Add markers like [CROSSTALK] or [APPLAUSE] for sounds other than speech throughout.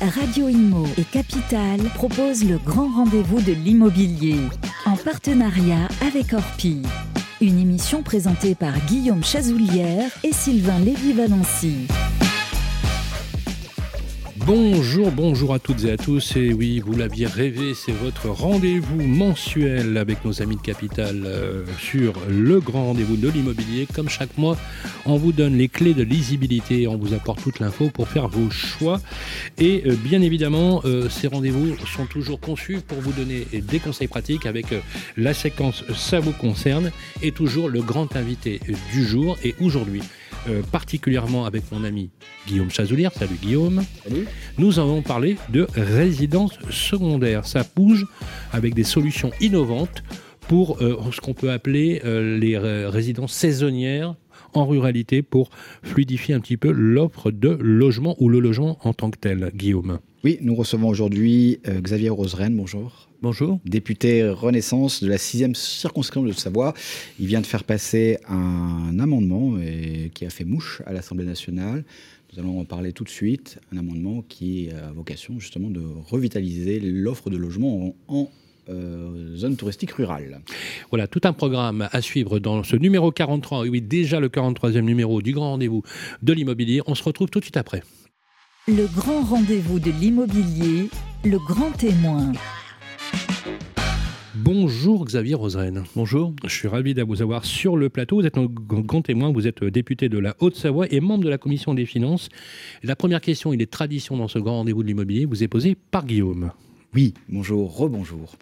Radio Imo et Capital proposent le grand rendez-vous de l'immobilier en partenariat avec Orpi. Une émission présentée par Guillaume Chazoulière et Sylvain Lévy-Valency. Bonjour, bonjour à toutes et à tous. Et oui, vous l'aviez rêvé, c'est votre rendez-vous mensuel avec nos amis de Capital euh, sur le grand rendez-vous de l'immobilier. Comme chaque mois, on vous donne les clés de lisibilité, on vous apporte toute l'info pour faire vos choix. Et euh, bien évidemment, euh, ces rendez-vous sont toujours conçus pour vous donner des conseils pratiques avec la séquence Ça vous concerne et toujours le grand invité du jour. Et aujourd'hui, euh, particulièrement avec mon ami Guillaume Chazoulière. Salut Guillaume. Salut. Nous allons parler de résidence secondaire. Ça bouge avec des solutions innovantes pour euh, ce qu'on peut appeler euh, les résidences saisonnières en ruralité pour fluidifier un petit peu l'offre de logement ou le logement en tant que tel. Guillaume. Oui, nous recevons aujourd'hui Xavier Roseren. Bonjour. Bonjour. Député Renaissance de la 6e circonscription de Savoie. Il vient de faire passer un amendement qui a fait mouche à l'Assemblée nationale. Nous allons en parler tout de suite. Un amendement qui a vocation justement de revitaliser l'offre de logement en, euh, zone touristique rurale. Voilà, tout un programme à suivre dans ce numéro 43, oui, déjà le 43e numéro du grand rendez-vous de l'immobilier. On se retrouve tout de suite après. Le grand rendez-vous de l'immobilier, le grand témoin. Bonjour Xavier Roseren. Bonjour. Je suis ravi de vous avoir sur le plateau. Vous êtes un grand témoin, vous êtes député de la Haute-Savoie et membre de la commission des finances. La première question, il est tradition dans ce grand rendez-vous de l'immobilier, vous est posée par Guillaume. Oui, bonjour, rebonjour.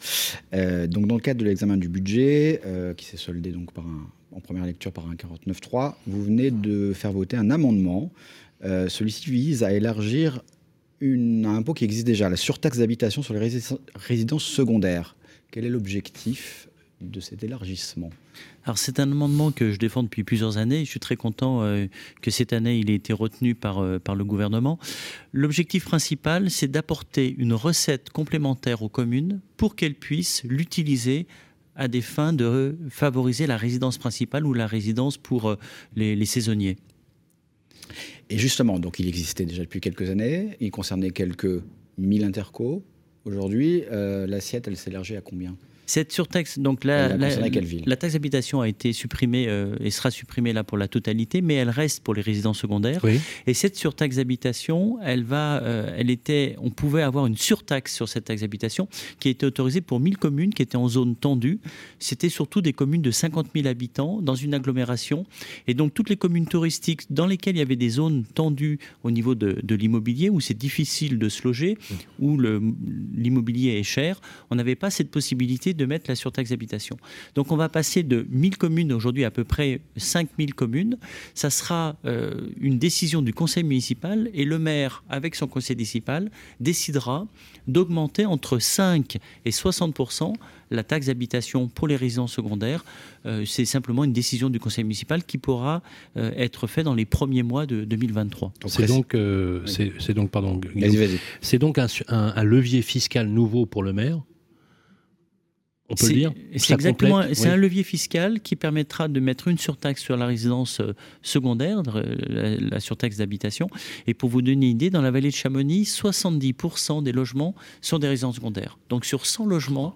Euh, donc dans le cadre de l'examen du budget, euh, qui s'est soldé donc par en première lecture par un 49.3, vous venez de faire voter un amendement. Euh, celui-ci vise à élargir une, un impôt qui existe déjà, la surtaxe d'habitation sur les résidences secondaires. Quel est l'objectif de cet élargissement? Alors c'est un amendement que je défends depuis plusieurs années. Je suis très content euh, que cette année il ait été retenu par, euh, par le gouvernement. L'objectif principal, c'est d'apporter une recette complémentaire aux communes pour qu'elles puissent l'utiliser à des fins de favoriser la résidence principale ou la résidence pour euh, les, les saisonniers. Et justement, donc il existait déjà depuis quelques années, il concernait quelques 1000 intercos. Aujourd'hui, euh, l'assiette, elle s'élargit à combien? Cette surtaxe, donc la, la, taxe d'habitation a été supprimée euh, et sera supprimée là pour la totalité, mais elle reste pour les résidents secondaires. Et cette surtaxe d'habitation, elle va, euh, elle était, on pouvait avoir une surtaxe sur cette taxe d'habitation qui était autorisée pour 1000 communes qui étaient en zone tendue. C'était surtout des communes de 50 000 habitants dans une agglomération. Et donc toutes les communes touristiques dans lesquelles il y avait des zones tendues au niveau de, de l'immobilier, où c'est difficile de se loger, où l'immobilier est cher, on n'avait pas cette possibilité de mettre la surtaxe d'habitation. Donc on va passer de 1000 communes aujourd'hui à peu près 5000 communes. Ça sera euh, une décision du conseil municipal et le maire, avec son conseil municipal, décidera d'augmenter entre 5 et 60% la taxe d'habitation pour les résidents secondaires. Euh, c'est simplement une décision du conseil municipal qui pourra euh, être faite dans les premiers mois de 2023. C'est donc, c'est donc, pardon, c'est donc un levier fiscal nouveau pour le maire on peut le dire C'est exactement, c'est un levier fiscal qui permettra de mettre une surtaxe sur la résidence euh, secondaire, la, surtaxe d'habitation. Et pour vous donner une idée, dans la vallée de Chamonix, 70% des logements sont des résidences secondaires. Donc sur 100 logements,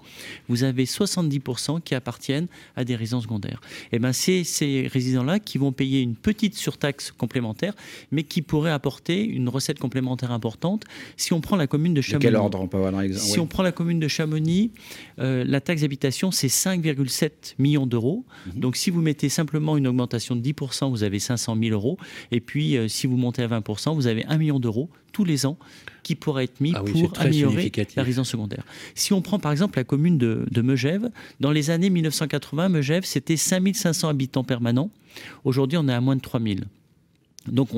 vous avez 70% qui appartiennent à des résidences secondaires. Et ben c'est ces résidents-là qui vont payer une petite surtaxe complémentaire, mais qui pourrait apporter une recette complémentaire importante. Si on prend la commune de Chamonix, quel ordre on peut avoir Si on prend la commune de Chamonix, euh, la taxe habitation, c'est 5,7 millions d'euros. Mhm. Donc si vous mettez simplement une augmentation de 10%, vous avez 500 000 euros. Et puis euh, si vous montez à 20%, vous avez 1 million d'euros tous les ans qui pourraient être mis ah pour améliorer la résidence secondaire. Si on prend par exemple la commune de, de Megève, dans les années 1980, Megève, c'était 5500 habitants permanents. Aujourd'hui, on est à moins de 3000. Donc,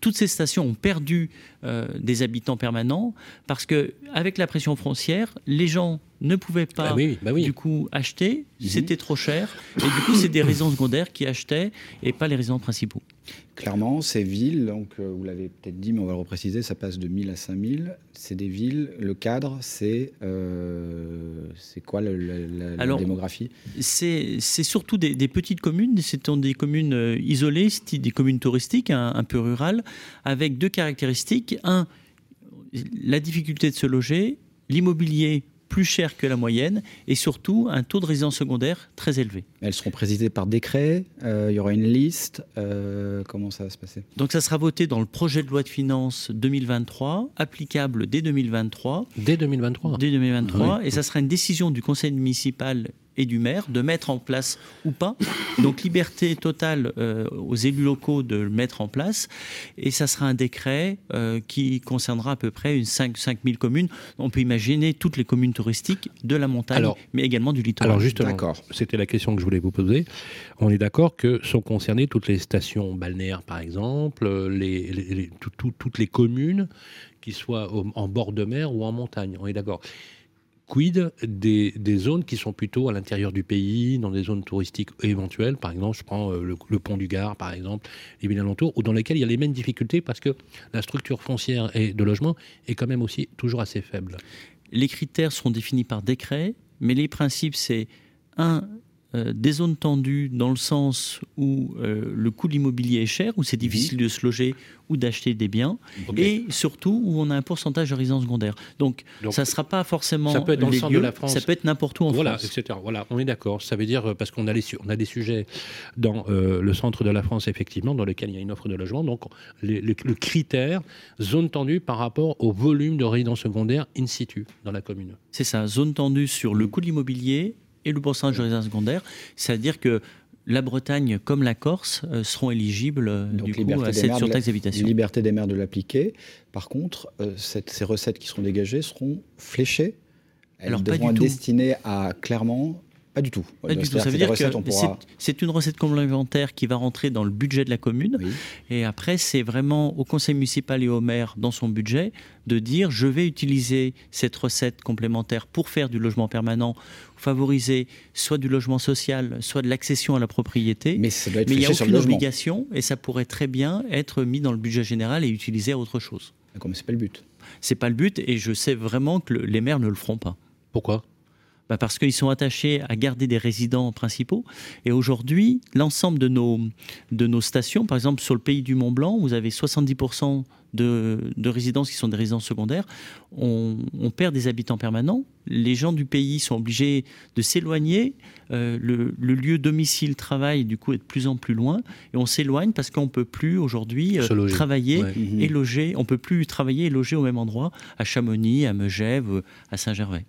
toutes ces stations ont perdu euh, des habitants permanents parce que, avec la pression foncière, les gens ne pouvaient pas bah bah du coup acheter, mhm. c'était trop cher, et du coup c'est des résidents secondaires qui achetaient et pas les résidents principaux. Clairement, ces villes, donc euh, vous l'avez peut-être dit, mais on va le repréciser, ça passe de 1000 à 5000. C'est des villes, le cadre, c'est euh, c'est quoi la, démographie? C'est surtout des, petites communes, c'est des communes euh, isolées, des communes touristiques, un peu rurales, avec deux caractéristiques. Un, la difficulté de se loger, l'immobilier plus cher que la moyenne et surtout un taux de résidence secondaire très élevé. Elles seront présidées par décret, euh, il y aura une liste, euh, comment ça va se passer? Donc ça sera voté dans le projet de loi de finances 2023, applicable dès 2023. Dès 2023 Dès 2023, et ça sera une décision du conseil municipal et du maire de mettre en place ou pas. Donc liberté totale euh, aux élus locaux de le mettre en place. Et ça sera un décret euh, qui concernera à peu près une 5, 5 000 communes. On peut imaginer toutes les communes touristiques de la montagne, mais également du littoral. Alors justement, c'était la question que je voulais vous poser. On est d'accord que sont concernées toutes les stations balnéaires, par exemple, les, toutes les communes qui soient en bord de mer ou en montagne. On est d'accord quid des, zones qui sont plutôt à l'intérieur du pays, dans des zones touristiques éventuelles, par exemple, je prends euh, le, pont du Gard, par exemple, les villes alentours, ou dans lesquelles il y a les mêmes difficultés parce que la structure foncière et de logement est quand même aussi toujours assez faible. Les critères seront définis par décret, mais les principes, c'est un, euh, des zones tendues dans le sens où euh, le coût de l'immobilier est cher, où c'est difficile de se loger ou d'acheter des biens, et surtout où on a un pourcentage de résidence secondaire. Donc, ça ne sera pas forcément ça peut être dans le centre de la France, ça peut être n'importe où en voilà, France. Etc. Voilà, on est d'accord. Ça veut dire euh, parce qu'on a, on a des sujets dans le centre de la France effectivement dans lesquels il y a une offre de logement. Donc, le critère zone tendue par rapport au volume de résidence secondaire in situ dans la commune. C'est ça, zone tendue sur le coût de l'immobilier et le pourcentage de résidence secondaire. C'est-à-dire que la Bretagne comme la Corse euh, seront éligibles euh, du coup, à cette surtaxe d'habitation. Liberté des maires de l'appliquer. Par contre, euh, ces recettes qui seront dégagées seront fléchées. Elles Alors, devront être destinées à clairement pas du tout. Pas du tout. Ça veut dire que c'est une recette complémentaire qui va rentrer dans le budget de la commune. Et après, c'est vraiment au conseil municipal et au maire, dans son budget, de dire je vais utiliser cette recette complémentaire pour faire du logement permanent, favoriser soit du logement social, soit de l'accession à la propriété. Mais, ça doit être Mais il n'y a aucune obligation et ça pourrait très bien être mis dans le budget général et utilisé à autre chose. D'accord, mais ce n'est pas le but. C'est pas le but et je sais vraiment que les maires ne le feront pas. Pourquoi? Bah, parce qu'ils sont attachés à garder des résidents principaux. Et aujourd'hui, l'ensemble de nos, de nos stations, par exemple sur le pays du Mont Blanc, vous avez 70% de, de, résidences qui sont des résidences secondaires. On, perd des habitants permanents. Les gens du pays sont obligés de s'éloigner. Euh, le, lieu domicile-travail, du coup, est de plus en plus loin. Et on s'éloigne parce qu'on ne peut plus aujourd'hui euh, travailler et loger. On ne peut plus travailler et loger au même endroit, à Chamonix, à Megève, à Saint-Gervais.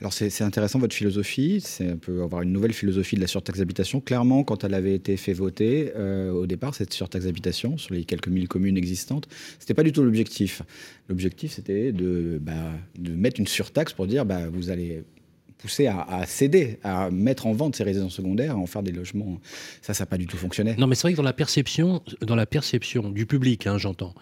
Alors c'est intéressant votre philosophie, c'est un peu avoir une nouvelle philosophie de la surtaxe d'habitation. Clairement, quand elle avait été fait voter euh, au départ, cette surtaxe d'habitation sur les quelques mille communes existantes, c'était pas du tout l'objectif. L'objectif c'était de, bah, mettre une surtaxe pour dire bah, vous allez pousser à, céder, à mettre en vente ces résidences secondaires, à en faire des logements. Ça, ça n'a pas du tout fonctionné. Non, mais c'est vrai que dans la perception, dans la perception du public, hein, j'entends,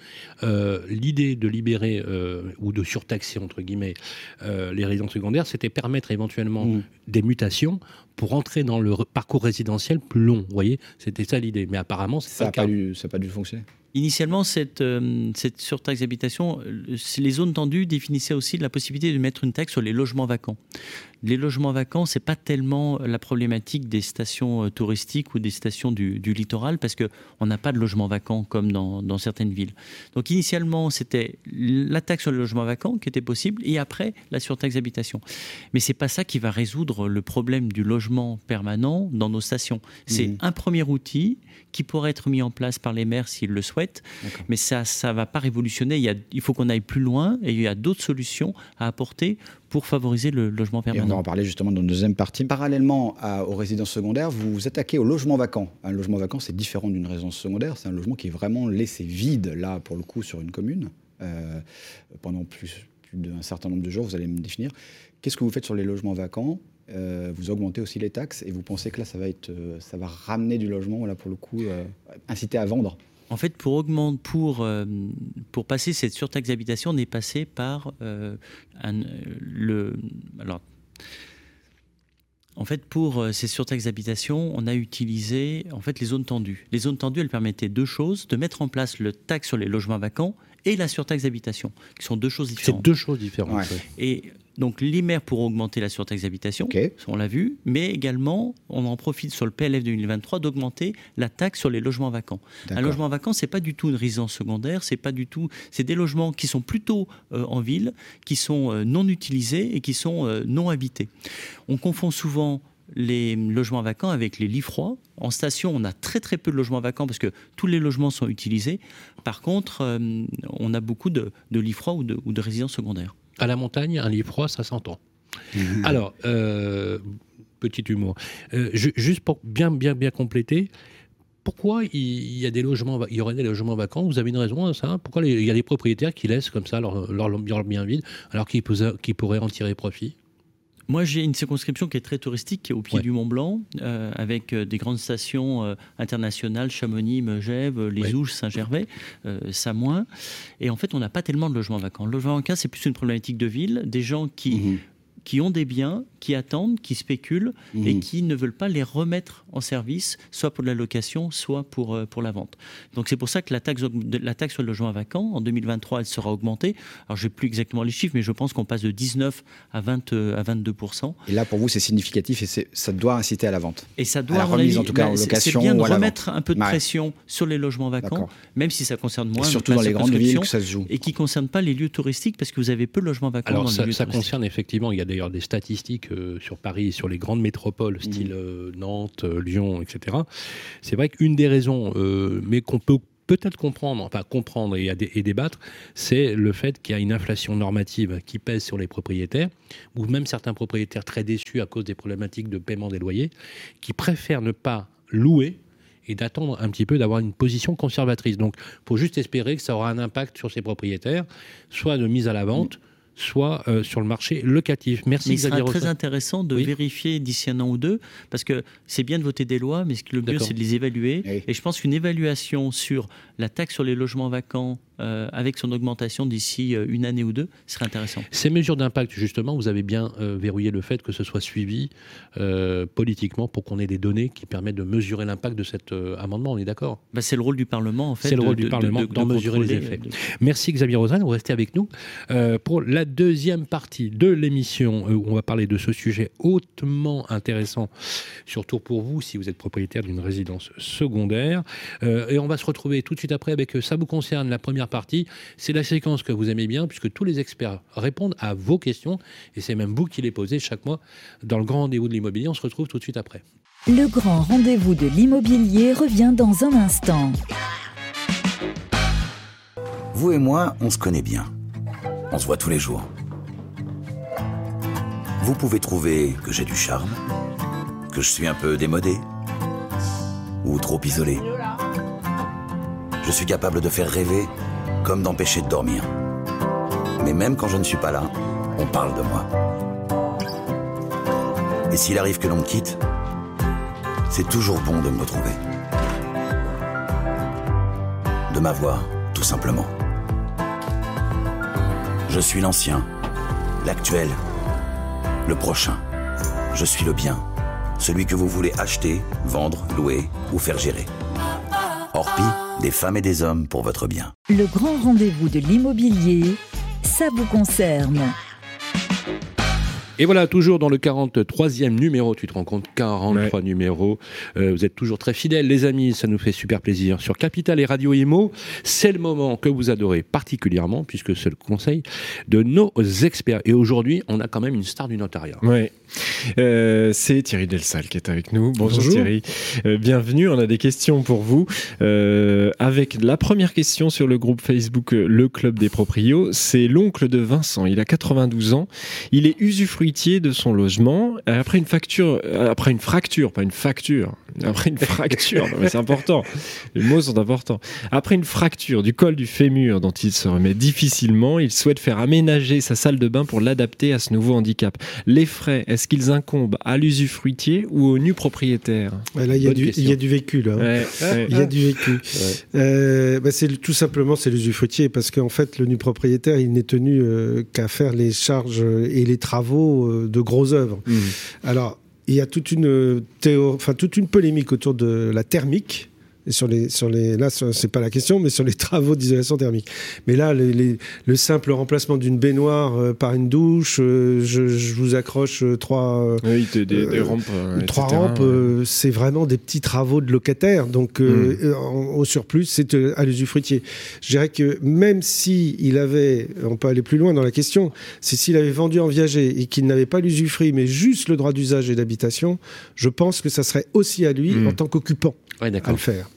euh, l'idée de libérer euh, ou de surtaxer entre guillemets euh, les résidences secondaires, c'était permettre éventuellement mmh. des mutations pour entrer dans le parcours résidentiel plus long. Vous voyez, c'était ça l'idée. Mais apparemment, ça n'a pas, pas, dû fonctionner. Initialement, cette, euh, cette surtaxe d'habitation, euh, les zones tendues définissaient aussi la possibilité de mettre une taxe sur les logements vacants. Les logements vacants, c'est pas tellement la problématique des stations euh, touristiques ou des stations du, littoral, parce qu'on n'a pas de logements vacants comme dans, dans certaines villes. Donc initialement, c'était la taxe sur les logements vacants qui était possible, et après la surtaxe d'habitation. Mais c'est pas ça qui va résoudre le problème du logement permanent dans nos stations. C'est mmh. un premier outil qui pourrait être mis en place par les maires s'ils le souhaitent. Mais ça ne va pas révolutionner. Il, il faut qu'on aille plus loin et il y a d'autres solutions à apporter pour favoriser le logement permanent. Et on va en parler justement dans la deuxième partie. Parallèlement aux résidences secondaires, vous vous attaquez au logement vacant. Un logement vacant, c'est différent d'une résidence secondaire. C'est un logement qui est vraiment laissé vide, là, pour le coup, sur une commune, euh, pendant plus, plus d'un certain nombre de jours. Vous allez me définir. Qu'est-ce que vous faites sur les logements vacants? Euh, vous augmentez aussi les taxes et vous pensez que là, ça va, être, euh, ça va ramener du logement, voilà, pour le coup, euh, inciter à vendre en fait, pour, augmenter, pour, pour passer cette surtaxe d'habitation, on est passé par le. Alors, en fait, pour ces surtaxes d'habitation, on a utilisé en fait les zones tendues. Les zones tendues, elles permettaient deux choses de mettre en place le taxe sur les logements vacants et la surtaxe d'habitation, qui sont deux choses différentes. C'est deux choses différentes. Et donc l'IMER pour augmenter la surtaxe d'habitation, on l'a vu, mais également on en profite sur le PLF 2023 d'augmenter la taxe sur les logements vacants. Un logement vacant, c'est pas du tout une résidence secondaire, c'est pas du tout, c'est des logements qui sont plutôt euh, en ville, qui sont euh, non utilisés et qui sont euh, non habités. On confond souvent les logements vacants avec les lits froids. En station, on a très très peu de logements vacants parce que tous les logements sont utilisés. Par contre, on a beaucoup de, lits froids ou de résidences secondaires à la montagne, un lit froid, ça s'entend. [LAUGHS] Alors, euh, petit humour. Euh, juste pour bien, bien, bien compléter, pourquoi il y a des logements, il y aurait des logements vacants? Vous avez une raison à ça Pourquoi il y a des propriétaires qui laissent comme ça leur, leur, bien vide alors qu'ils pourraient en tirer profit? Moi, j'ai une circonscription qui est très touristique, au pied du Mont Blanc, euh, avec euh, des grandes stations euh, internationales, Chamonix, Megève, Les Ouches, Saint-Gervais, Samoin. Et en fait, on n'a pas tellement de logements vacants. Le logement vacant, c'est plus une problématique de ville, des gens qui mhm qui ont des biens, qui attendent, qui spéculent et mhm. qui ne veulent pas les remettre en service, soit pour la location, soit pour, euh, pour la vente. Donc c'est pour ça que la taxe, la taxe sur le logement vacant, en 2023, elle sera augmentée. Alors je n'ai plus exactement les chiffres, mais je pense qu'on passe de 19 à, 20, euh, à 22 Et là, pour vous, c'est significatif et ça doit inciter à la vente. Et ça doit, à la remise, en tout cas, en location. C'est bien de remettre un peu de pression sur les logements vacants, même si ça concerne moins. Et surtout dans les grandes villes que ça se joue. Et qui ne concerne pas les lieux touristiques, parce que vous avez peu de logements vacants Alors, dans ça, les lieux ça concerne effectivement, il y a d'ailleurs des statistiques euh, sur Paris, sur les grandes métropoles, mmh. style euh, Nantes, euh, Lyon, etc. C'est vrai qu'une des raisons, mais qu'on peut peut-être comprendre, enfin comprendre et, et débattre, c'est le fait qu'il y a une inflation normative qui pèse sur les propriétaires, ou même certains propriétaires très déçus à cause des problématiques de paiement des loyers, qui préfèrent ne pas louer et d'attendre un petit peu d'avoir une position conservatrice. Donc, il faut juste espérer que ça aura un impact sur ces propriétaires, soit de mise à la vente, soit euh, sur le marché locatif. Merci mais Il sera très intéressant de vérifier d'ici un an ou deux, parce que c'est bien de voter des lois, mais le mieux c'est de les évaluer. Et je pense qu'une évaluation sur la taxe sur les logements vacants euh, avec son augmentation d'ici euh, une année ou deux, serait intéressant. Ces mesures d'impact, justement, vous avez bien euh, verrouillé le fait que ce soit suivi politiquement pour qu'on ait des données qui permettent de mesurer l'impact de cet amendement, on est d'accord? Bah, C'est le rôle du Parlement, en fait. C'est le rôle du Parlement d'en mesurer les effets. Merci Xavier Rosanne, vous restez avec nous pour la deuxième partie de l'émission où on va parler de ce sujet hautement intéressant, surtout pour vous si vous êtes propriétaire d'une résidence secondaire. et on va se retrouver tout de suite après avec Ça vous concerne, la première partie. C'est la séquence que vous aimez bien, puisque tous les experts répondent à vos questions, et c'est même vous qui les posez chaque mois dans le grand rendez-vous de l'immobilier. On se retrouve tout de suite après. Le grand rendez-vous de l'immobilier revient dans un instant. Vous et moi, on se connaît bien. On se voit tous les jours. Vous pouvez trouver que j'ai du charme, que je suis un peu démodé, ou trop isolé. Je suis capable de faire rêver comme d'empêcher de dormir. Mais même quand je ne suis pas là, on parle de moi. Et s'il arrive que l'on me quitte, c'est toujours bon de me retrouver. De m'avoir, tout simplement. Je suis l'ancien, l'actuel, le prochain. Je suis le bien, celui que vous voulez acheter, vendre, louer ou faire gérer. Orpi, des femmes et des hommes pour votre bien. Le grand rendez-vous de l'immobilier, ça vous concerne. Et voilà, toujours dans le 43e numéro, tu te rends compte, 43 numéros. Euh, vous êtes toujours très fidèles, les amis, ça nous fait super plaisir. Sur Capital et Radio Imo, c'est le moment que vous adorez particulièrement, puisque c'est le conseil de nos experts. Et aujourd'hui, on a quand même une star du notariat. Oui. Euh, c'est Thierry Delsal qui est avec nous. Bonjour, Thierry. Euh, bienvenue. On a des questions pour vous. Euh, avec la première question sur le groupe Facebook Le Club des Proprios, c'est l'oncle de Vincent. Il a 92 ans. Il est usufruitier de son logement. Après une facture, après une fracture, pas une facture, après une fracture, mais c'est important. Les mots sont importants. Après une fracture du col du fémur dont il se remet difficilement, il souhaite faire aménager sa salle de bain pour l'adapter à ce nouveau handicap. Les frais, est-ce qu'ils incombent à l'usufruitier ou au nu propriétaire? Là, il y, a du, vécu. Là. Il y a du vécu. Euh, bah, c'est tout simplement c'est l'usufruitier parce qu'en fait le nu propriétaire il n'est tenu euh, qu'à faire les charges et les travaux euh, de gros œuvres. Mmh. Alors il y a toute une, théo... enfin, toute une polémique autour de la thermique sur les, sur les, là, c'est pas la question, mais sur les [LAUGHS] travaux d'isolation thermique. Mais là, le simple remplacement d'une baignoire euh, par une douche, euh, je, vous accroche euh, trois, des, rampes, trois rampes, c'est vraiment des petits travaux de locataire. Donc, hmm. au surplus, c'est à l'usufruitier. Je dirais que même si il avait, on peut aller plus loin dans la question, c'est s'il avait vendu en viager et qu'il n'avait pas l'usufruit, mais juste le droit d'usage et d'habitation, je pense que ça serait aussi à lui hmm. en tant qu'occupant à le faire.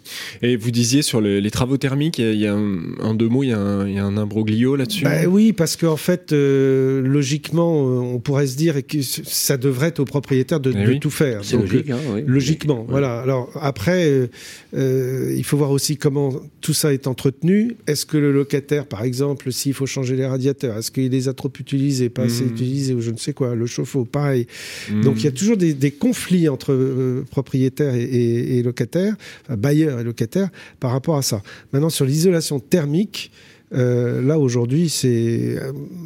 Et vous disiez sur les travaux thermiques, il y a, un, en deux mots, il y a un, imbroglio là-dessus bah Oui, parce qu'en fait, euh, logiquement, euh, on pourrait se dire que ça devrait être au propriétaire de, eh tout faire. C'est logique. Hein, Logiquement, voilà. Alors après, euh, il faut voir aussi comment tout ça est entretenu. Est-ce que le locataire, par exemple, s'il faut changer les radiateurs, est-ce qu'il les a trop utilisés, pas assez hmm. utilisés, ou je ne sais quoi, le chauffe-eau, pareil. Hmm. Donc il y a toujours des, conflits entre propriétaires et, et locataires, enfin, bailleurs locataire par rapport à ça. Maintenant, sur l'isolation thermique, euh, là aujourd'hui, c'est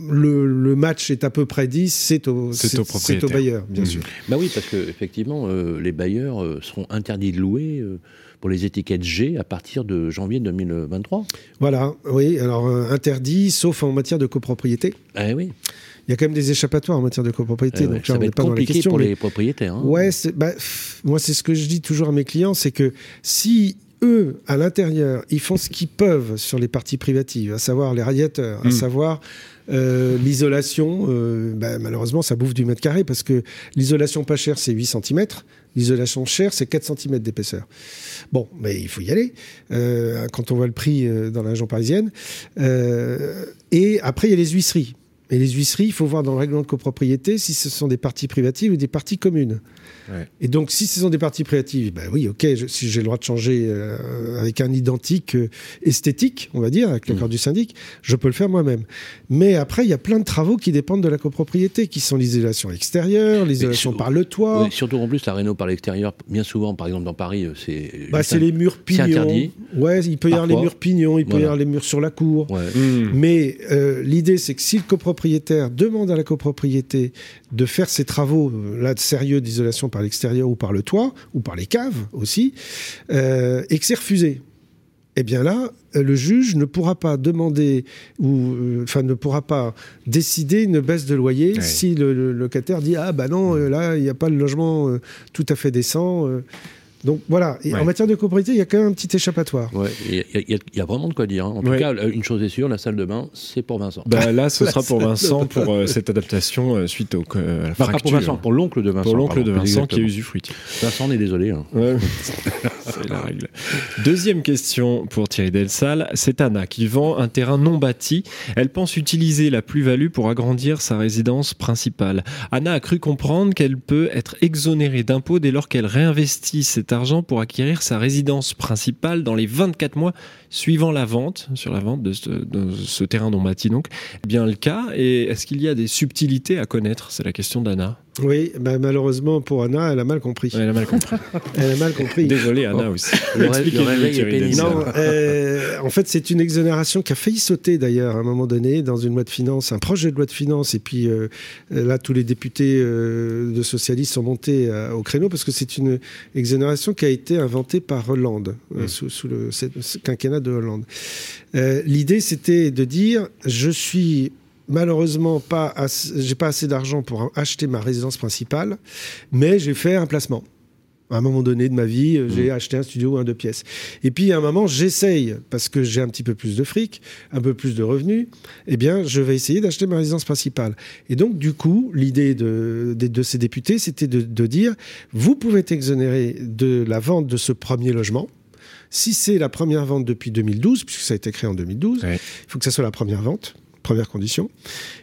le, match est à peu près dit, c'est au, c'est au, bailleur, bien mmh. sûr. Bah oui, parce que effectivement, euh, les bailleurs euh, seront interdits de louer pour les étiquettes G à partir de janvier 2023. Voilà, oui, alors interdit, sauf en matière de copropriété. Ah oui. Il y a quand même des échappatoires en matière de copropriété, donc ça va être pas compliqué pour les propriétaires. Hein. Ouais, bah, moi c'est ce que je dis toujours à mes clients, c'est que si eux, à l'intérieur, ils font ce qu'ils peuvent sur les parties privatives, à savoir les radiateurs, à hmm. savoir euh, l'isolation. Euh, bah, malheureusement, ça bouffe du mètre carré parce que l'isolation pas chère, c'est 8 cm. L'isolation chère, c'est 4 cm d'épaisseur. Bon, mais il faut y aller euh, quand on voit le prix dans la région parisienne. et après, il y a les huisseries. Et les huisseries, il faut voir dans le règlement de copropriété si ce sont des parties privatives ou des parties communes. Et donc, si ce sont des parties privatives, ben oui, ok, si j'ai le droit de changer euh, avec un identique euh, esthétique, on va dire, avec l'accord mmh. du syndic, je peux le faire moi-même. Mais après, il y a plein de travaux qui dépendent de la copropriété, qui sont l'isolation extérieure, l'isolation par le toit. surtout en plus, la réno par l'extérieur, bien souvent, par exemple dans Paris, euh, c'est. Bah, c'est les murs pignons. interdit. Ouais, il peut y avoir les murs pignons, il peut y avoir les murs sur la cour. Mmh. Mais l'idée, c'est que si le demande à la copropriété de faire ces travaux là de sérieux d'isolation par l'extérieur ou par le toit, ou par les caves aussi, euh, et que c'est refusé. Eh bien là, le juge ne pourra pas demander ou euh, enfin ne pourra pas décider une baisse de loyer si le, locataire dit ah bah non euh, là il n'y a pas le logement tout à fait décent. Donc voilà, en matière de copropriété, il y a quand même un petit échappatoire. Il y, a vraiment de quoi dire. Hein. En tout cas, une chose est sûre, la salle de bain, c'est pour Vincent. Bah, là, ce [LAUGHS] sera pour Vincent pour euh, cette adaptation euh, suite au, euh, la fracture. pour Vincent, pour l'oncle de Vincent. Pour l'oncle de Vincent qui est usufruitier. Vincent, on est désolé. Hein. [LAUGHS] c'est la règle. Deuxième question pour Thierry Delsal. C'est Anna qui vend un terrain non bâti. Elle pense utiliser la plus-value pour agrandir sa résidence principale. Anna a cru comprendre qu'elle peut être exonérée d'impôts dès lors qu'elle réinvestit pour acquérir sa résidence principale dans les 24 mois suivant la vente, sur la vente de ce, terrain non bâti donc, bien le cas. Et est-ce qu'il y a des subtilités à connaître? C'est la question d'Anna. Oui, bah, malheureusement pour Anna, elle a mal compris. elle a mal compris. [LAUGHS] elle a mal compris. Désolé Anna aussi. Le, réveil Non, euh, en fait, c'est une exonération qui a failli sauter d'ailleurs à un moment donné dans une loi de finances, un projet de loi de finances. Et puis euh, là, tous les députés euh, de socialistes sont montés au créneau parce que c'est une exonération qui a été inventée par Hollande mmh. sous, sous, le quinquennat de Hollande. L'idée, c'était de dire je suis malheureusement pas, j'ai pas assez d'argent pour acheter ma résidence principale, mais j'ai fait un placement. À un moment donné de ma vie, euh, j'ai mmh. acheté un studio ou un deux pièces. Et puis à un moment, j'essaye parce que j'ai un petit peu plus de fric, un peu plus de revenus. Eh bien, je vais essayer d'acheter ma résidence principale. Et donc, du coup, l'idée de, de, ces députés, c'était de, dire vous pouvez être exonéré de la vente de ce premier logement. Si c'est la première vente depuis 2012, puisque ça a été créé en 2012, il faut que ça soit la première vente première condition.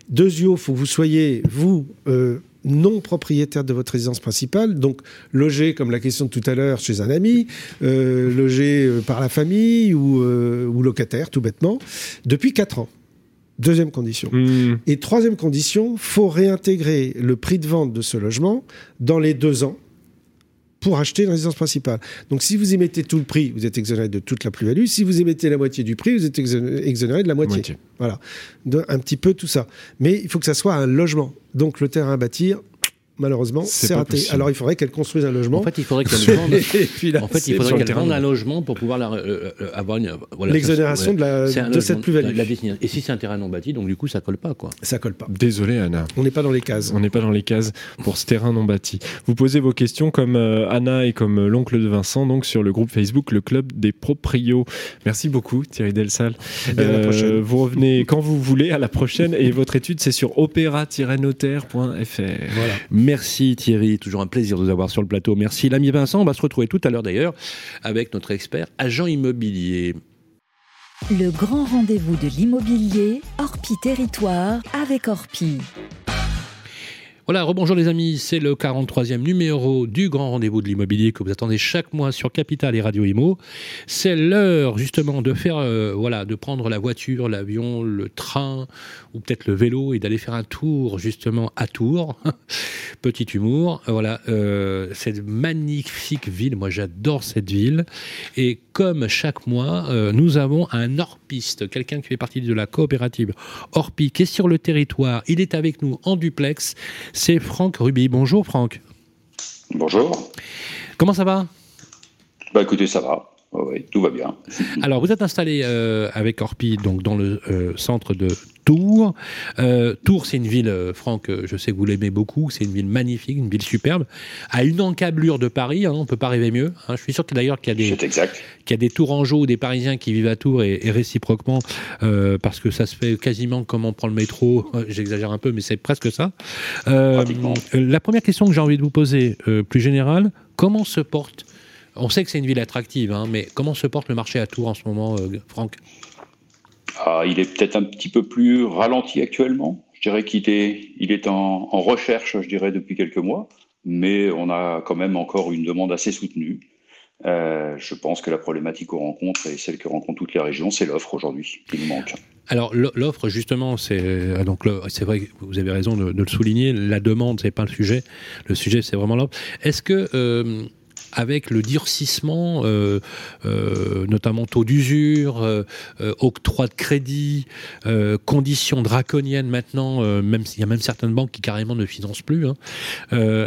Deuxièmement, il faut que vous soyez, vous, euh, non propriétaire de votre résidence principale, donc logé, comme la question de tout à l'heure, chez un ami, euh, logé euh, par la famille ou, ou, locataire, tout bêtement, depuis 4 ans. Deuxième condition. Hmm. Et troisième condition, faut réintégrer le prix de vente de ce logement dans les deux ans pour acheter une résidence principale. Donc si vous émettez tout le prix, vous êtes exonéré de toute la plus-value. Si vous émettez la moitié du prix, vous êtes exonéré de la moitié. Voilà. un petit peu tout ça. Mais il faut que ça soit un logement. Donc le terrain à bâtir, malheureusement, c'est raté. Alors il faudrait qu'elle construise un logement. En fait, il faudrait qu'elle [LAUGHS] vende. en fait, il faudrait qu'elle vende un logement pour pouvoir la, euh, euh, avoir une, voilà, l'exonération de, la, de cette plus-value. Et si c'est un terrain non bâti, donc du coup, ça colle pas, quoi. Ça colle pas. Désolé, Anna. On n'est pas dans les cases. On n'est pas dans les cases pour ce terrain non bâti. Vous posez vos questions comme euh, Anna et comme l'oncle de Vincent, donc sur le groupe Facebook, le club des proprios. Merci beaucoup, Thierry Delsal. Euh, vous revenez quand vous voulez. À la prochaine. Et votre étude, c'est sur opéra-notaire.fr. Voilà. Merci Thierry, toujours un plaisir de vous avoir sur le plateau. Merci l'ami Vincent. On va se retrouver tout à l'heure d'ailleurs avec notre expert agent immobilier. Le grand rendez-vous de l'immobilier, Orpi Territoire avec Orpi. Voilà, rebonjour les amis, c'est le 43e numéro du grand rendez-vous de l'immobilier que vous attendez chaque mois sur Capital et Radio Imo. C'est l'heure justement de faire, euh, voilà, de prendre la voiture, l'avion, le train ou peut-être le vélo et d'aller faire un tour justement à Tours. [LAUGHS] Petit humour, voilà, euh, cette magnifique ville, moi j'adore cette ville. Et comme chaque mois, euh, nous avons un hors-piste, quelqu'un qui fait partie de la coopérative Orpi, qui est sur le territoire. Il est avec nous en duplex c'est Franck Ruby. Bonjour Franck. Bonjour. Comment ça va? Bah écoutez, ça va. Oui, tout va bien. [LAUGHS] Alors, vous êtes installé euh, avec Orpi donc dans le euh, centre de Tours. Euh, Tours, c'est une ville, Franck, je sais que vous l'aimez beaucoup, c'est une ville magnifique, une ville superbe, à une encablure de Paris, hein, on ne peut pas rêver mieux. Hein. Je suis sûr que d'ailleurs qu'il y qu'il y a des Tourangeaux ou des Parisiens qui vivent à Tours et, réciproquement, parce que ça se fait quasiment comme on prend le métro, j'exagère un peu, mais c'est presque ça. la première question que j'ai envie de vous poser, plus générale, comment se porte on sait que c'est une ville attractive, hein, mais comment se porte le marché à Tours en ce moment, Franck? Ah, il est peut-être un petit peu plus ralenti actuellement. Je dirais qu'il est, il est en, recherche, je dirais, depuis quelques mois, mais on a quand même encore une demande assez soutenue. Euh, je pense que la problématique qu'on rencontre et celle que rencontrent toutes les régions, c'est l'offre aujourd'hui qui nous manque. Alors l'offre, justement, c'est euh, donc c'est vrai que vous avez raison de, le souligner. La demande, c'est pas le sujet. Le sujet, c'est vraiment l'offre. Est-ce que euh, avec le durcissement, euh, euh, notamment taux d'usure, euh, octroi de crédit, conditions draconiennes maintenant, même s'il y a même certaines banques qui carrément ne financent plus. Hein.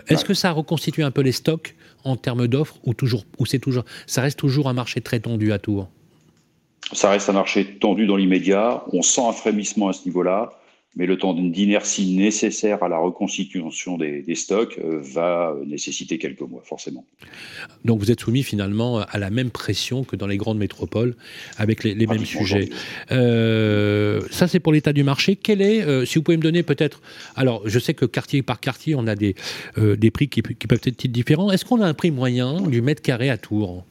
Est-ce que ça reconstitue un peu les stocks en termes d'offres ou toujours, ou c'est toujours, ça reste toujours un marché très tendu à Tours? Ça reste un marché tendu dans l'immédiat. On sent un frémissement à ce niveau-là mais le temps d'inertie nécessaire à la reconstitution des, stocks euh, va nécessiter quelques mois, forcément. Donc vous êtes soumis finalement à la même pression que dans les grandes métropoles, avec les, mêmes sujets. Euh, ça, c'est pour l'état du marché. Quel est, euh, si vous pouvez me donner peut-être, alors je sais que quartier par quartier, on a des, des prix qui, qui, peuvent être différents. Est-ce qu'on a un prix moyen du mètre carré à Tours?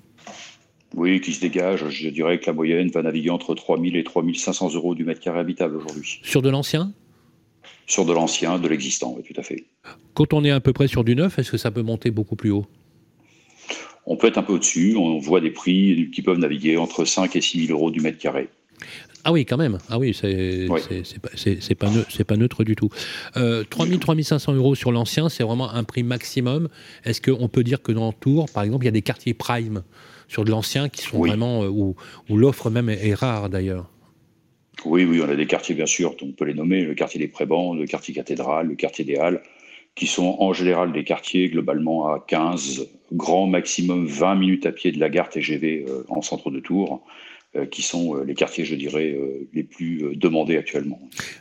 Oui, qui se dégage. Je dirais que la moyenne va naviguer entre 3 000 et 3 500 euros du mètre carré habitable aujourd'hui. Sur de l'ancien? Sur de l'ancien, de l'existant, oui, tout à fait. Quand on est à peu près sur du neuf, est-ce que ça peut monter beaucoup plus haut? On peut être un peu au-dessus. On voit des prix qui peuvent naviguer entre 5 et 6 000 euros du mètre carré. Ah oui, quand même. Ah oui, c'est pas, pas, neutre du tout. Euh, 3 000, 3 500 euros sur l'ancien, c'est vraiment un prix maximum. Est-ce qu'on peut dire que dans Tours, par exemple, il y a des quartiers prime? Sur de l'ancien qui sont vraiment, euh, où, l'offre même est, rare d'ailleurs. Oui, oui, on a des quartiers bien sûr, on peut les nommer, le quartier des Prébans, le quartier cathédrale, le quartier des Halles, qui sont en général des quartiers globalement à 15, grand maximum 20 minutes à pied de la gare TGV euh, en centre de Tours. Euh, qui sont les quartiers, je dirais, les plus demandés actuellement.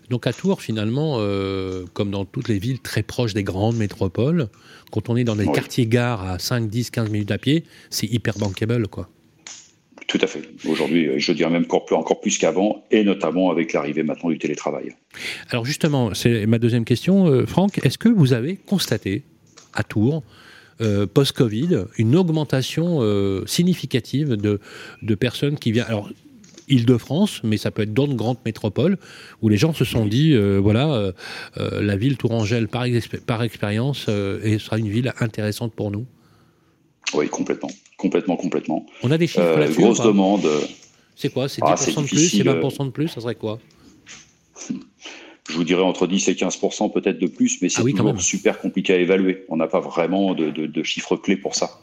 Donc à Tours, finalement, comme dans toutes les villes très proches des grandes métropoles, quand on est dans des quartiers gares à 5, 10, 15 minutes à pied, c'est hyper bankable, quoi. Tout à fait. Aujourd'hui, euh, je dirais même encore plus, encore plus qu'avant, et notamment avec l'arrivée maintenant du télétravail. Alors justement, c'est ma deuxième question, euh, Franck. Est-ce que vous avez constaté à Tours, euh, post-Covid, une augmentation significative de, de, personnes qui viennent Alors, Île-de-France, mais ça peut être d'autres grandes métropoles où les gens se sont dit euh, voilà, euh, euh, la ville Tourangelle par, par expérience sera une ville intéressante pour nous. Oui, complètement, complètement, complètement. On a des chiffres là-dessus. Grosse demande. C'est quoi C'est 10% ah, de plus C'est 20% de plus Ça serait quoi? Je vous dirais entre 10 et 15 peut-être de plus, mais c'est ah toujours super compliqué à évaluer. On n'a pas vraiment de, de, chiffres clés pour ça.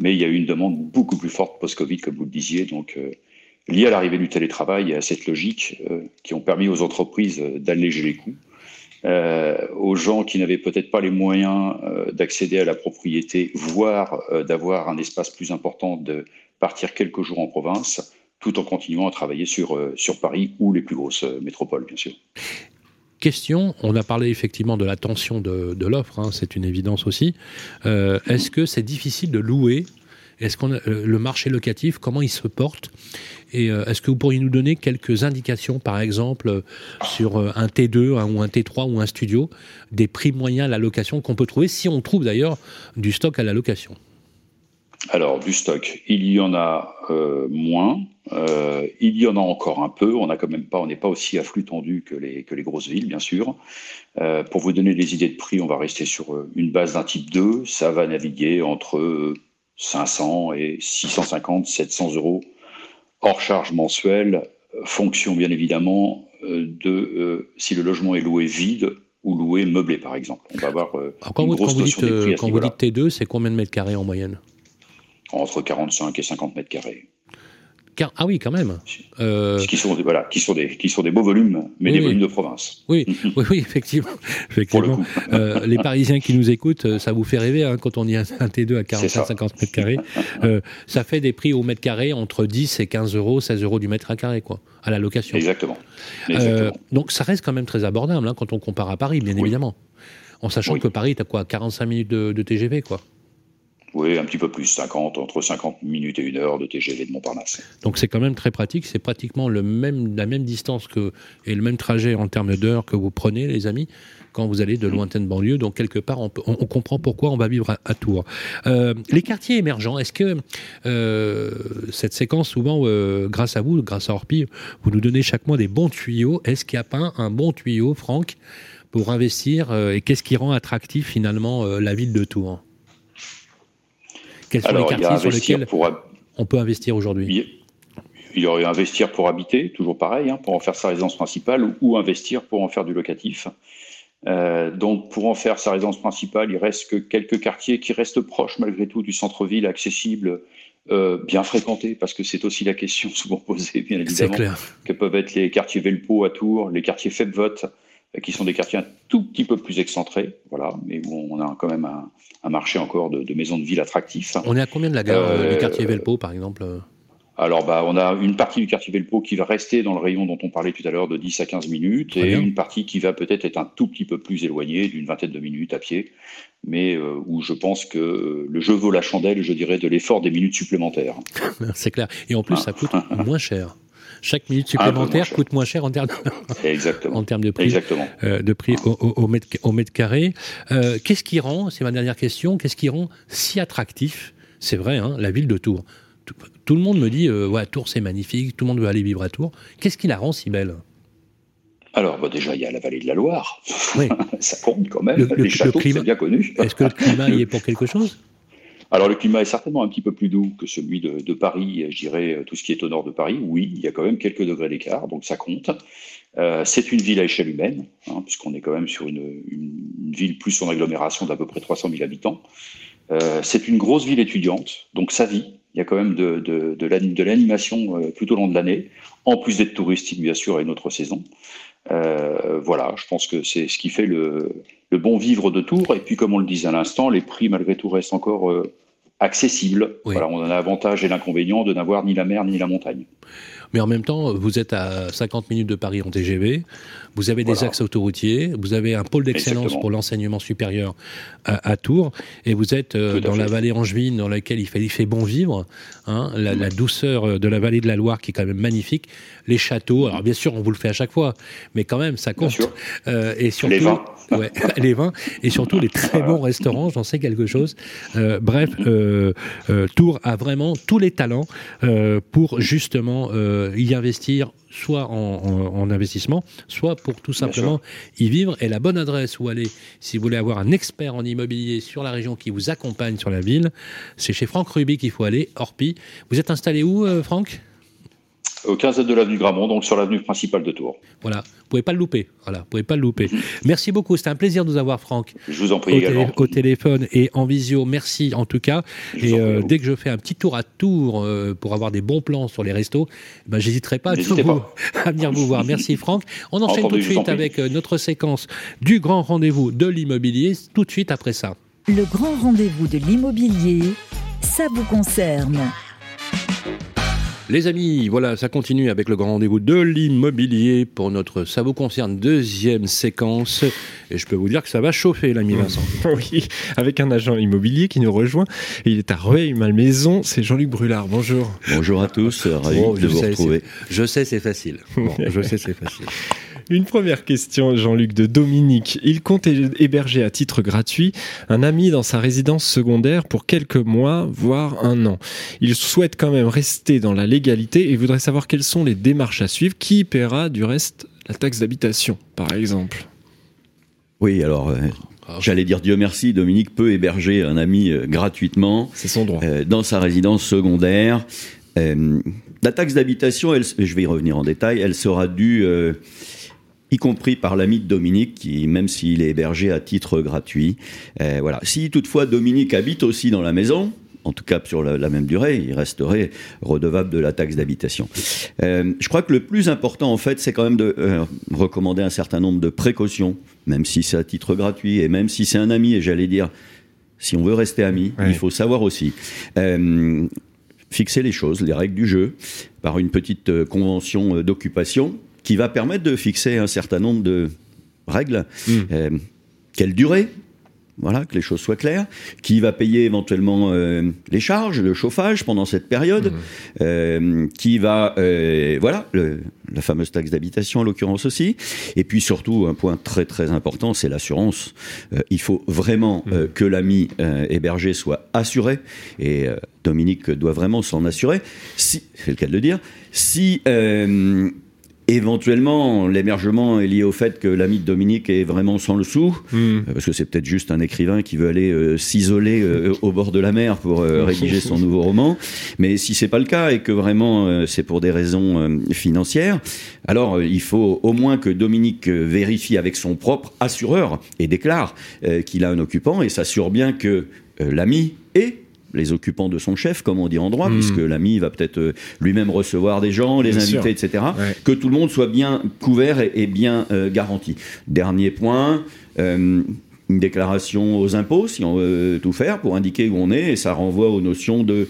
Mais il y a eu une demande beaucoup plus forte post-Covid, comme vous le disiez. Donc, lié à l'arrivée du télétravail et à cette logique euh, qui ont permis aux entreprises euh, d'alléger les coûts. aux gens qui n'avaient peut-être pas les moyens d'accéder à la propriété, voire d'avoir un espace plus important, de partir quelques jours en province, tout en continuant à travailler sur, sur Paris ou les plus grosses métropoles, bien sûr. Question, on a parlé effectivement de la tension de, l'offre, hein, c'est une évidence aussi. Euh, est-ce que c'est difficile de louer Est-ce qu'on euh, le marché locatif, comment il se porte Et euh, est-ce que vous pourriez nous donner quelques indications, par exemple, sur un T2 ou un T3 ou un studio, des prix moyens à la location qu'on peut trouver, si on trouve d'ailleurs du stock à la location? Alors, du stock, il y en a euh, moins. Euh, il y en a encore un peu. On n'a quand même pas, n'est pas aussi à flux tendu que les, que les grosses villes, bien sûr. Euh, pour vous donner des idées de prix, on va rester sur une base d'un type 2. Ça va naviguer entre 500 et 650, 700 euros hors charge mensuelle, fonction bien évidemment de si le logement est loué vide ou loué meublé, par exemple. On va avoir quand, vous, dites, quand vous dites T2, c'est combien de mètres carrés en moyenne? Entre 45 et 50 mètres carrés. Ah oui, quand même. Euh... Qui, sont, voilà, qui, sont des, qui sont des beaux volumes, mais des volumes de province. Oui, [LAUGHS] oui, oui, effectivement. effectivement. Euh, les Parisiens qui nous écoutent, euh, ça vous fait rêver hein, quand on y a un T2 à 45-50 mètres carrés. Euh, ça fait des prix au mètre carré entre 10 et 15 euros, 16 euros du mètre à carré, quoi, à la location. Exactement. donc ça reste quand même très abordable hein, quand on compare à Paris, bien évidemment. En sachant que Paris, tu as quoi 45 minutes de, de TGV, quoi. Oui, un petit peu plus, 50, entre 50 minutes et une heure de TGV de Montparnasse. Donc c'est quand même très pratique, c'est pratiquement la même distance que, et le même trajet en termes d'heures que vous prenez, les amis, quand vous allez de lointaines banlieues. Donc quelque part, on, comprend pourquoi on va vivre à, Tours. Euh, les quartiers émergents, est-ce que euh, cette séquence, souvent, euh, grâce à vous, grâce à Orpi, vous nous donnez chaque mois des bons tuyaux Est-ce qu'il n'y a pas un bon tuyau, Franck, pour investir Et qu'est-ce qui rend attractif finalement la ville de Tours? Quels sont les quartiers sur lesquels on peut investir aujourd'hui? Il y aurait investir pour habiter, toujours pareil, hein, pour en faire sa résidence principale, ou, investir pour en faire du locatif. Euh, donc, pour en faire sa résidence principale, il reste que quelques quartiers qui restent proches, malgré tout, du centre-ville, accessibles, euh, bien fréquentés, parce que c'est aussi la question [LAUGHS] souvent posée, bien évidemment, que peuvent être les quartiers Velpo à Tours, les quartiers Febvote, euh, qui sont des quartiers un tout petit peu plus excentrés, voilà, mais où on a quand même un, marché encore de, maisons de ville attractifs. On est à combien de la gare euh, du quartier Velpo, par exemple alors, bah, on a une partie du quartier Velpo qui va rester dans le rayon dont on parlait tout à l'heure de 10 à 15 minutes, et une partie qui va peut-être être un tout petit peu plus éloignée, d'une vingtaine de minutes à pied, mais euh, où je pense que le jeu vaut la chandelle, je dirais, de l'effort des minutes supplémentaires. [LAUGHS] C'est clair. Et en plus, ça coûte [LAUGHS] moins cher chaque minute supplémentaire coûte moins cher en termes de, Exactement. [LAUGHS] en termes de prix, euh, de prix au, mètre, au mètre carré. Euh, qu'est-ce qui rend, c'est ma dernière question, qu'est-ce qui rend si attractif, c'est vrai, hein, la ville de Tours tout, le monde me dit, euh, ouais, Tours c'est magnifique, tout le monde veut aller vivre à Tours. Qu'est-ce qui la rend si belle? Alors, bah, déjà, il y a la vallée de la Loire. Oui. [LAUGHS] ça compte quand même. Le, Les châteaux, c'est bien connu. Est-ce que le climat y est pour quelque chose? Alors le climat est certainement un petit peu plus doux que celui de, Paris, je dirais tout ce qui est au nord de Paris. Oui, il y a quand même quelques degrés d'écart, donc ça compte. Euh, c'est une ville à échelle humaine, hein, puisqu'on est quand même sur une, ville plus en agglomération d'à peu près 300 000 habitants. Euh, c'est une grosse ville étudiante, donc ça vit. Il y a quand même de, de, l'animation euh, tout au long de l'année, en plus d'être touristique bien sûr à une autre saison. voilà, je pense que c'est ce qui fait le, le, bon vivre de Tours. Et puis comme on le disait à l'instant, les prix malgré tout restent encore accessible. Voilà, on a l'avantage et l'inconvénient de n'avoir ni la mer ni la montagne. Mais en même temps, vous êtes à 50 minutes de Paris en TGV, vous avez des axes autoroutiers, vous avez un pôle d'excellence pour l'enseignement supérieur à, Tours, et vous êtes euh, dans la vallée angevine dans laquelle il fait, il fait bon vivre, hein, la, la, douceur de la vallée de la Loire qui est quand même magnifique, les châteaux, alors bien sûr on vous le fait à chaque fois, mais quand même ça compte. Euh, et surtout, les vins. [LAUGHS] Ouais, les vins, et surtout les très bons restaurants, j'en sais quelque chose. Euh, bref, euh, euh, Tours a vraiment tous les talents euh, pour justement euh, y investir soit en, investissement, soit pour tout simplement y vivre. Et la bonne adresse où aller, si vous voulez avoir un expert en immobilier sur la région qui vous accompagne sur la ville, c'est chez Franck Ruby qu'il faut aller, Orpi. Vous êtes installé où, Franck? Au 15 de l'avenue Gramont, donc sur l'avenue principale de Tours. Voilà, vous pouvez pas le louper. Voilà, vous pouvez pas le louper. Merci beaucoup, c'était un plaisir de vous avoir, Franck. Je vous en prie également. au téléphone et en visio, merci en tout cas. et euh, dès que je fais un petit tour à Tours euh, pour avoir des bons plans sur les restos, ben, j'hésiterai pas, [LAUGHS] à, venir vous voir. Merci, Franck. On enchaîne tout de suite avec euh, notre séquence du grand rendez-vous de l'immobilier, tout de suite après ça. Le grand rendez-vous de l'immobilier, ça vous concerne. Les amis, voilà, ça continue avec le grand rendez-vous de l'immobilier pour notre Ça vous concerne deuxième séquence. Et je peux vous dire que ça va chauffer, l'ami Vincent. [LAUGHS] oui, avec un agent immobilier qui nous rejoint. Il est à Rueil-Malmaison, c'est Jean-Luc Brulard. Bonjour. Bonjour à tous, ravi de vous retrouver. Je sais, c'est facile. je sais, c'est facile. [LAUGHS] Une première question, Jean-Luc, de Dominique. Il compte héberger à titre gratuit un ami dans sa résidence secondaire pour quelques mois, voire un an. Il souhaite quand même rester dans la légalité et voudrait savoir quelles sont les démarches à suivre. Qui paiera du reste la taxe d'habitation, par exemple? Oui, alors... Euh, j'allais dire Dieu merci, Dominique peut héberger un ami euh, gratuitement. C'est son droit. Euh, dans sa résidence secondaire. la taxe d'habitation, je vais y revenir en détail, elle sera due y compris par l'ami de Dominique, qui, même s'il est hébergé à titre gratuit. Euh, voilà. Si toutefois Dominique habite aussi dans la maison, en tout cas sur la, même durée, il resterait redevable de la taxe d'habitation. Euh, je crois que le plus important, en fait, c'est quand même de euh, recommander un certain nombre de précautions, même si c'est à titre gratuit et même si c'est un ami, et j'allais dire, si on veut rester ami, il faut savoir aussi. fixer les choses, les règles du jeu, par une petite convention d'occupation qui va permettre de fixer un certain nombre de règles. Hmm. Euh, quelle durée voilà, que les choses soient claires. Qui va payer éventuellement euh, les charges, le chauffage pendant cette période hmm. euh, Qui va, voilà, la fameuse taxe d'habitation en l'occurrence aussi. Et puis surtout, un point très très important, c'est l'assurance. il faut vraiment hmm. que l'ami hébergé soit assuré. Et Dominique doit vraiment s'en assurer. Si, c'est le cas de le dire. Si Éventuellement, l'émergement est lié au fait que l'ami de Dominique est vraiment sans le sou, hmm. euh, parce que c'est peut-être juste un écrivain qui veut aller euh, s'isoler euh, au bord de la mer pour [LAUGHS] rédiger son nouveau roman. Mais si c'est pas le cas et que vraiment c'est pour des raisons financières, alors il faut au moins que Dominique vérifie avec son propre assureur et déclare qu'il a un occupant et s'assure bien que l'ami est les occupants de son chef, comme on dit en droit, hmm. puisque l'ami va peut-être euh, lui-même recevoir des gens, les inviter, etc. Que tout le monde soit bien couvert et, bien euh, garanti. Dernier point. Euh, une déclaration aux impôts, si on veut tout faire, pour indiquer où on est, et ça renvoie aux notions de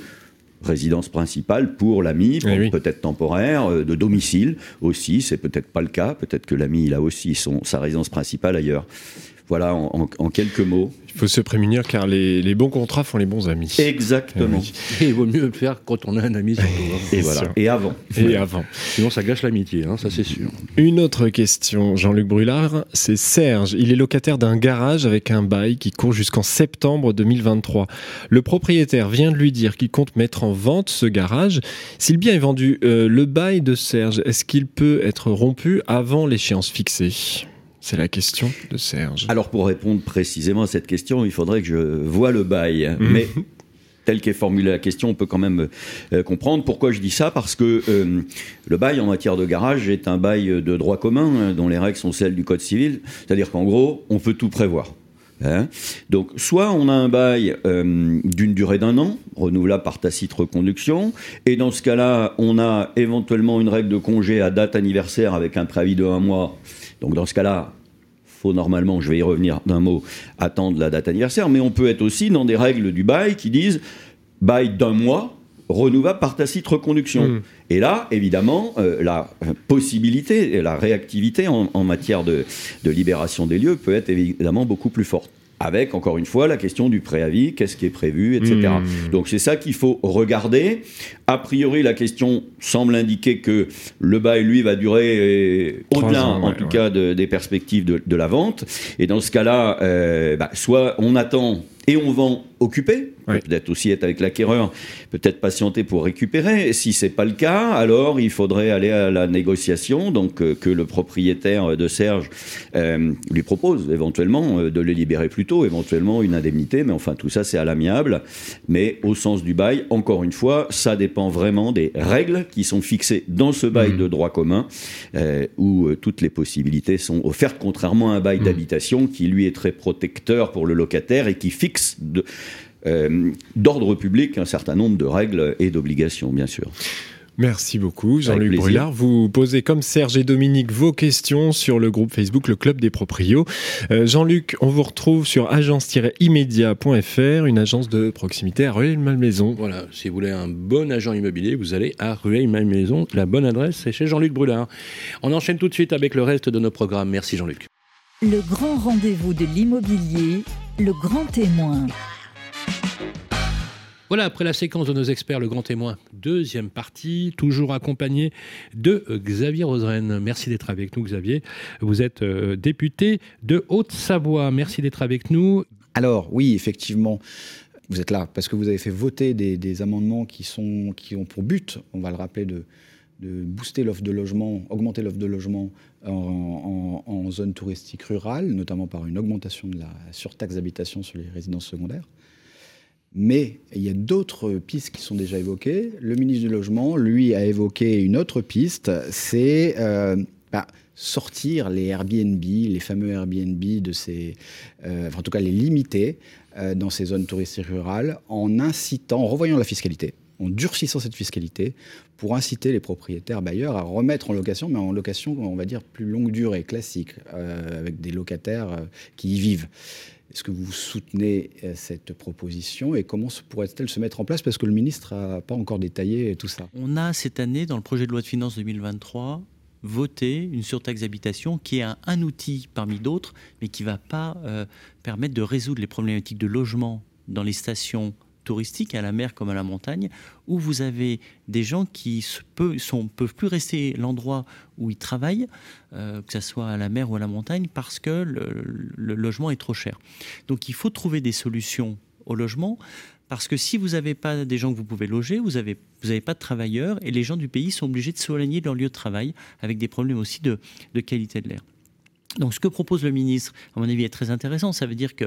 résidence principale pour l'ami, eh peut-être temporaire, de domicile aussi, c'est peut-être pas le cas, peut-être que l'ami il a aussi son, sa résidence principale ailleurs. Voilà, en, quelques mots. Il faut se prémunir car les, bons contrats font les bons amis. Exactement. Et il vaut mieux le faire quand on a un ami. Hein. Et voilà. Et avant. Et avant. Sinon, ça gâche l'amitié, hein, ça c'est sûr. Une autre question, Jean-Luc Brulard, c'est Serge. Il est locataire d'un garage avec un bail qui court jusqu'en septembre 2023. Le propriétaire vient de lui dire qu'il compte mettre en vente ce garage. S'il bien est vendu, euh, le bail de Serge, est-ce qu'il peut être rompu avant l'échéance fixée? C'est la question de Serge. Alors pour répondre précisément à cette question, il faudrait que je vois le bail. Mhm. Mais tel qu'est formulée la question, on peut quand même euh, comprendre. Pourquoi je dis ça Parce que euh, le bail en matière de garage est un bail de droit commun, hein, dont les règles sont celles du Code civil. C'est-à-dire qu'en gros, on peut tout prévoir. Hein. Donc, soit on a un bail euh, d'une durée d'un an, renouvelable par tacite reconduction, et dans ce cas-là, on a éventuellement une règle de congé à date anniversaire avec un préavis de un mois donc dans ce cas-là, faut normalement, je vais y revenir d'un mot, attendre la date anniversaire, mais on peut être aussi dans des règles du bail qui disent bail d'un mois, renouvelable par tacite reconduction. Hmm. Et là, évidemment, euh, la possibilité et la réactivité en, matière de, libération des lieux peut être évidemment beaucoup plus forte avec, encore une fois, la question du préavis, qu'est-ce qui est prévu, etc. Hmm. Donc c'est ça qu'il faut regarder. A priori, la question semble indiquer que le bail, lui, va durer euh, au-delà, en tout cas, des perspectives de, la vente. Et dans ce cas-là, euh, bah, soit on attend et on vend occupé, peut-être aussi être avec l'acquéreur, peut-être patienter pour récupérer. Si c'est pas le cas, alors il faudrait aller à la négociation, donc euh, que le propriétaire de Serge euh, lui propose éventuellement euh, de le libérer plus tôt, éventuellement une indemnité, mais enfin tout ça c'est à l'amiable. Mais au sens du bail, encore une fois, ça dépend vraiment des règles qui sont fixées dans ce bail mmh. de droit commun, où toutes les possibilités sont offertes, contrairement à un bail mmh. d'habitation qui lui est très protecteur pour le locataire et qui fixe de, euh, d'ordre public un certain nombre de règles et d'obligations, bien sûr. Merci beaucoup, Jean-Luc Brulard. Vous posez comme Serge et Dominique vos questions sur le groupe Facebook Le Club des Proprios. Euh, Jean-Luc, on vous retrouve sur agence-immédiat.fr, une agence de proximité à Rueil-Malmaison. Voilà, si vous voulez un bon agent immobilier, vous allez à Rueil-Malmaison. La bonne adresse, c'est chez Jean-Luc Brulard. On enchaîne tout de suite avec le reste de nos programmes. Merci Jean-Luc. Le grand rendez-vous de l'immobilier, le grand témoin. Voilà, après la séquence de nos experts, le grand témoin, deuxième partie, toujours accompagné de Xavier Roseren. Merci d'être avec nous, Xavier. Vous êtes euh, député de Haute-Savoie. Merci d'être avec nous. Alors, oui, effectivement. Vous êtes là parce que vous avez fait voter des, amendements qui, ont pour but, on va le rappeler, de, booster l'offre de logement, augmenter l'offre de logement en, en, zone touristique rurale, notamment par une augmentation de la surtaxe d'habitation sur les résidences secondaires. Mais il y a d'autres pistes qui sont déjà évoquées. Le ministre du Logement, lui, a évoqué une autre piste, c'est euh, bah, sortir les Airbnb, les fameux Airbnb de ces, euh, en tout cas les limiter euh, dans ces zones touristiques rurales, en incitant, en revoyant la fiscalité, en durcissant cette fiscalité pour inciter les propriétaires bailleurs à remettre en location, mais en location, on va dire, plus longue durée, classique, avec des locataires qui y vivent. Est-ce que vous soutenez euh, cette proposition et comment pourrait-elle se mettre en place? Parce que le ministre n'a pas encore détaillé tout ça. On a cette année, dans le projet de loi de finances 2023, voté une surtaxe d'habitation qui est un, outil parmi d'autres, mais qui ne va pas euh, permettre de résoudre les problématiques de logement dans les stations touristique à la mer comme à la montagne, où vous avez des gens qui ne sont, peuvent plus rester l'endroit où ils travaillent, euh, que ce soit à la mer ou à la montagne, parce que le, logement est trop cher. Donc il faut trouver des solutions au logement. Parce que si vous n'avez pas des gens que vous pouvez loger, vous n'avez vous pas de travailleurs et les gens du pays sont obligés de soigner leur lieu de travail avec des problèmes aussi de, de qualité de l'air. Donc ce que propose le ministre, à mon avis, est très intéressant. Ça veut dire que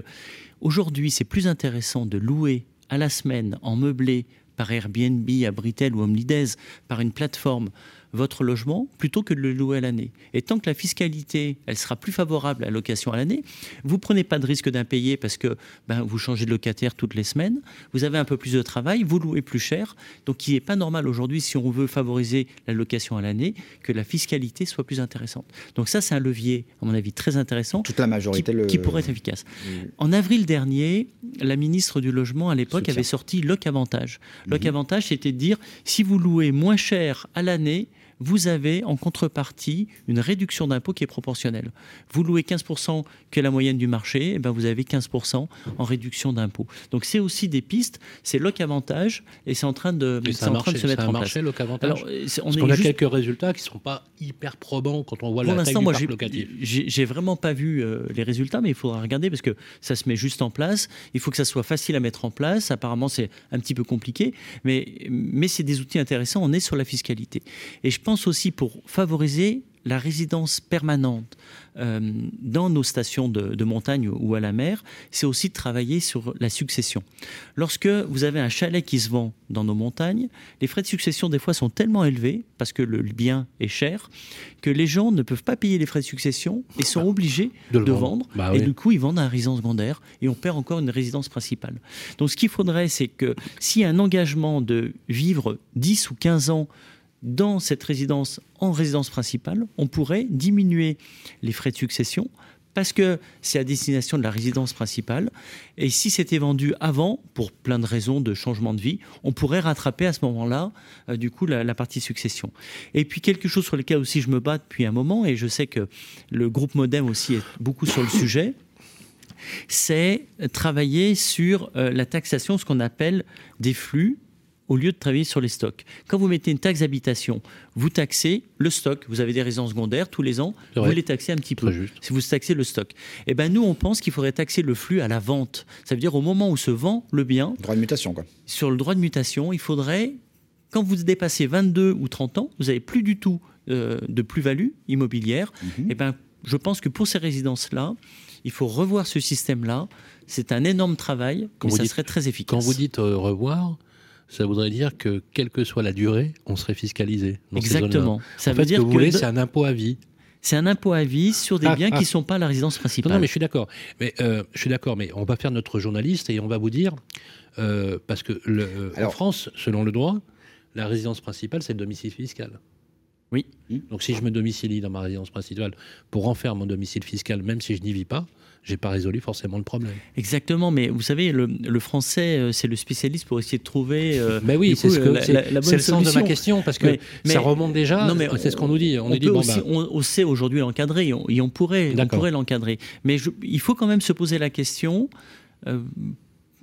aujourd'hui, c'est plus intéressant de louer à la semaine en meublé par Airbnb à Britel ou Omlidez par une plateforme votre logement plutôt que de le louer à l'année. Et tant que la fiscalité, elle sera plus favorable à la location à l'année, vous prenez pas de risque d'impayé parce que ben, vous changez de locataire toutes les semaines, vous avez un peu plus de travail, vous louez plus cher. Donc il n'est pas normal aujourd'hui, si on veut favoriser la location à l'année, que la fiscalité soit plus intéressante. Donc ça, c'est un levier, à mon avis, très intéressant. Toute la majorité qui, le... qui pourrait être efficace. En avril dernier, la ministre du Logement à l'époque avait sorti Loc Avantage. Loc mhm. Avantage, c'était de dire si vous louez moins cher à l'année, vous avez en contrepartie une réduction d'impôt qui est proportionnelle. Vous louez 15% que la moyenne du marché, et eh ben vous avez 15% en réduction d'impôt. Donc c'est aussi des pistes, c'est Loc Avantage et c'est en train de, en train de se mettre en place. Loc Avantage Alors, on, Parce a quelques résultats qui ne sont pas hyper probants quand on voit la taille du moi, parc locatif. J'ai vraiment pas vu euh, les résultats, mais il faudra regarder parce que ça se met juste en place. Il faut que ça soit facile à mettre en place. Apparemment, c'est un petit peu compliqué, mais, mais c'est des outils intéressants. On est sur la fiscalité. Et je pense aussi pour favoriser la résidence permanente euh, dans nos stations de, montagne ou à la mer, c'est aussi de travailler sur la succession. Lorsque vous avez un chalet qui se vend dans nos montagnes, les frais de succession des fois sont tellement élevés, parce que le bien est cher, que les gens ne peuvent pas payer les frais de succession et sont bah, obligés de, vendre. Bah et du coup, ils vendent un résidence secondaire et on perd encore une résidence principale. Donc ce qu'il faudrait, c'est que s'il y a un engagement de vivre 10 ou 15 ans dans cette résidence en résidence principale, on pourrait diminuer les frais de succession parce que c'est à destination de la résidence principale. Et si c'était vendu avant, pour plein de raisons de changement de vie, on pourrait rattraper à ce moment-là, euh, du coup, la, partie succession. Et puis quelque chose sur lequel aussi je me bats depuis un moment, et je sais que le groupe Modem aussi est beaucoup sur le sujet, c'est travailler sur euh, la taxation, ce qu'on appelle des flux au lieu de travailler sur les stocks. Quand vous mettez une taxe d'habitation, vous taxez le stock. Vous avez des résidences secondaires tous les ans, vous les taxez un petit peu. Si vous taxez le stock. Eh ben nous, on pense qu'il faudrait taxer le flux à la vente. Ça veut dire au moment où se vend le bien. Droit de mutation, quoi. Sur le droit de mutation, il faudrait, quand vous dépassez 22 ou 30 ans, vous n'avez plus du tout euh, de plus-value immobilière. Mhm. Eh ben, je pense que pour ces résidences-là, il faut revoir ce système-là. C'est un énorme travail, mais ça serait très efficace. Quand vous dites euh, revoir, ça voudrait dire que quelle que soit la durée, on serait fiscalisé. Exactement. Ça veut dire ce que vous voulez, c'est un impôt à vie. C'est un impôt à vie sur des ah, biens qui ne ah. sont pas la résidence principale. Non, mais je suis d'accord. Mais euh, je suis d'accord, mais on va faire notre journaliste et on va vous dire euh, parce que le, en France, selon le droit, la résidence principale, c'est le domicile fiscal. Oui. Donc si je me domicilie dans ma résidence principale pour en faire mon domicile fiscal, même si je n'y vis pas, j'ai pas résolu forcément le problème. Exactement, mais vous savez, le, français, euh, c'est le spécialiste pour essayer de trouver. Euh, [LAUGHS] mais oui, c'est ce que c'est le sens de ma question parce que ça remonte déjà. Non, mais c'est ce qu'on nous dit. On, dit, bah. on, sait aujourd'hui l'encadrer et on pourrait, on pourrait l'encadrer. Mais il faut quand même se poser la question. Euh,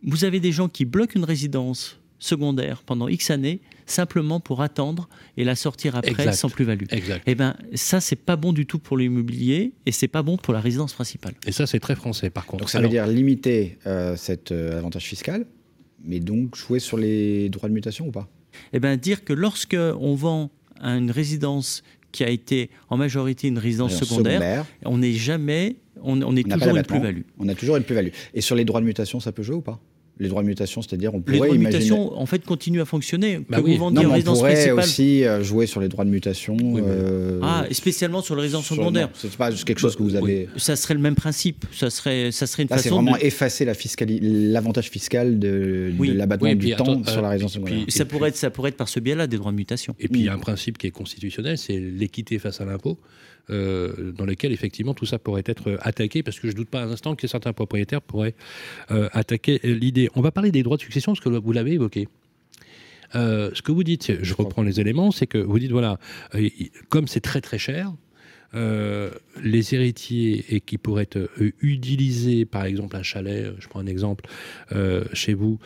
vous avez des gens qui bloquent une résidence secondaire pendant X années simplement pour attendre et la sortir après sans plus-value. Et eh ben ça c'est pas bon du tout pour l'immobilier et c'est pas bon pour la résidence principale. Et ça c'est très français par contre. Donc ça veut dire limiter euh, cet euh, avantage fiscal, mais donc jouer sur les droits de mutation ou pas? Eh ben dire que lorsque on vend une résidence qui a été en majorité une résidence secondaire, on n'est jamais, on, est toujours une plus-value. On a toujours une plus-value. Et sur les droits de mutation, ça peut jouer ou pas? Les droits de mutation, c'est-à-dire on pourrait les droits de mutation en fait continuent à fonctionner. Bah oui. vous non, on pourrait aussi euh, jouer sur les droits de mutation. Euh, ah, et spécialement sur les résidences secondaires. C'est pas juste quelque chose que vous avez. Ça serait le même principe. Ça serait, ça serait une Là, façon. C'est vraiment effacer la l'avantage fiscal de, de l'abattement du temps sur la résidence secondaire. ça pourrait être, ça pourrait être par ce biais-là des droits de mutation. Et puis il y a un principe qui est constitutionnel, c'est l'équité face à l'impôt. Euh, dans lequel effectivement tout ça pourrait être attaqué, parce que je ne doute pas un instant que certains propriétaires pourraient euh, attaquer l'idée. On va parler des droits de succession, parce que vous l'avez évoqué. Euh, ce que vous dites, je reprends les éléments, c'est que vous dites voilà, comme c'est très très cher, euh, les héritiers et qui pourraient être, euh, utiliser, par exemple, un chalet, euh, je prends un exemple, chez vous,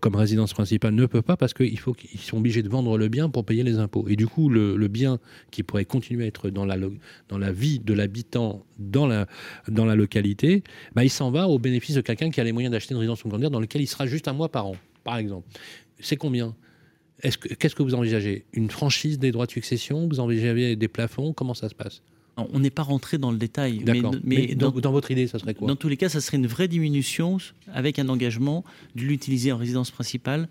comme résidence principale, ne peuvent pas parce qu'ils sont obligés de vendre le bien pour payer les impôts. Et du coup, le, bien qui pourrait continuer à être dans la, vie de l'habitant dans la, dans la localité, bah, il s'en va au bénéfice de quelqu'un qui a les moyens d'acheter une résidence secondaire dans laquelle il sera juste un mois par an, par exemple. C'est combien? Qu'est-ce que vous envisagez? Une franchise des droits de succession? Vous envisagez des plafonds? Comment ça se passe? On n'est pas rentré dans le détail. Mais, dans, votre idée, ça serait quoi? Dans tous les cas, ça serait une vraie diminution avec un engagement de l'utiliser en résidence principale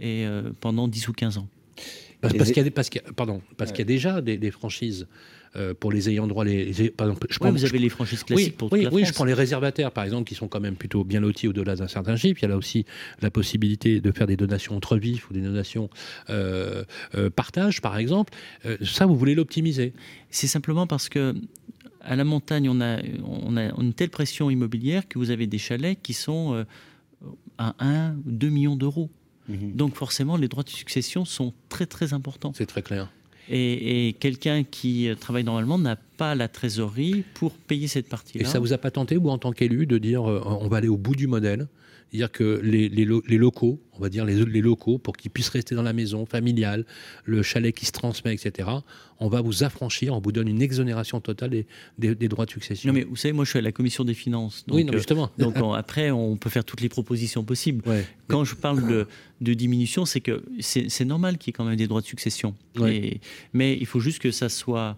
et euh, pendant 10 ou 15 ans. Parce, qu'il y, a, déjà des franchises euh, pour les ayants droit. Les, par exemple, je vous avez les franchises classiques oui, pour oui, la oui, je prends les réservataires, par exemple, qui sont quand même plutôt bien lotis au-delà d'un certain chiffre. Il y a là aussi la possibilité de faire des donations entre vifs ou des donations euh, euh partage, par exemple. Euh, ça, vous voulez l'optimiser C'est simplement parce que à la montagne, on a, on a une telle pression immobilière que vous avez des chalets qui sont à 1 ou 2 millions d'euros. Mhm. Donc forcément, les droits de succession sont très très importants. C'est très clair. Et, quelqu'un qui travaille normalement n'a pas la trésorerie pour payer cette partie-là. Et ça vous a pas tenté, vous, en tant qu'élu, de dire euh, on va aller au bout du modèle dire que les, les, locaux, on va dire les, les locaux, pour qu'ils puissent rester dans la maison familiale, le chalet qui se transmet, etc., on va vous affranchir, on vous donne une exonération totale des, des, droits de succession. Non, mais vous savez, moi je suis à la commission des finances. Donc, oui, non, justement. Euh, donc après, on peut faire toutes les propositions possibles. Quand je parle de, de diminution, c'est que c'est normal qu'il y ait quand même des droits de succession. mais il faut juste que ça soit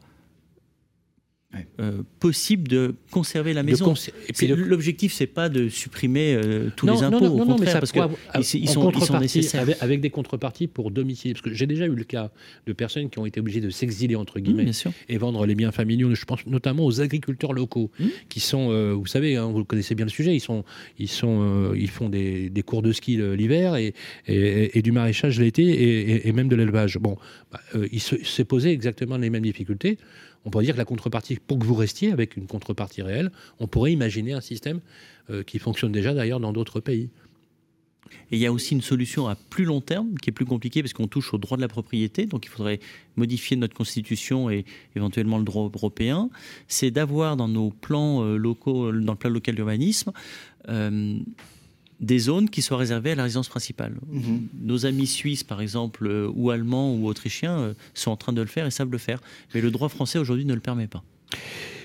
euh, possible de conserver la maison. et puis l'objectif, c'est pas de supprimer euh, tous les impôts, au contraire, parce qu'ils sont, nécessaires. Avec, des contreparties pour domicile. Parce que j'ai déjà eu le cas de personnes qui ont été obligées de s'exiler entre guillemets et vendre les biens familiaux. Je pense notamment aux agriculteurs locaux mmh. qui sont, euh, vous savez, hein, vous connaissez bien le sujet. Ils sont, ils sont, ils font des, cours de ski l'hiver et, et, du maraîchage l'été et, même de l'élevage. Bon, bah, il s'est posé exactement les mêmes difficultés on pourrait dire que la contrepartie, pour que vous restiez avec une contrepartie réelle, on pourrait imaginer un système euh, qui fonctionne déjà d'ailleurs dans d'autres pays. Et il y a aussi une solution à plus long terme qui est plus compliquée parce qu'on touche au droit de la propriété, donc il faudrait modifier notre constitution et éventuellement le droit européen. C'est d'avoir dans nos plans euh, locaux, dans le plan local d'urbanisme, euh, des zones qui soient réservées à la résidence principale. Mhm. Nos amis suisses, par exemple, euh, ou allemands ou autrichiens, euh, sont en train de le faire et savent le faire. Mais le droit français aujourd'hui ne le permet pas.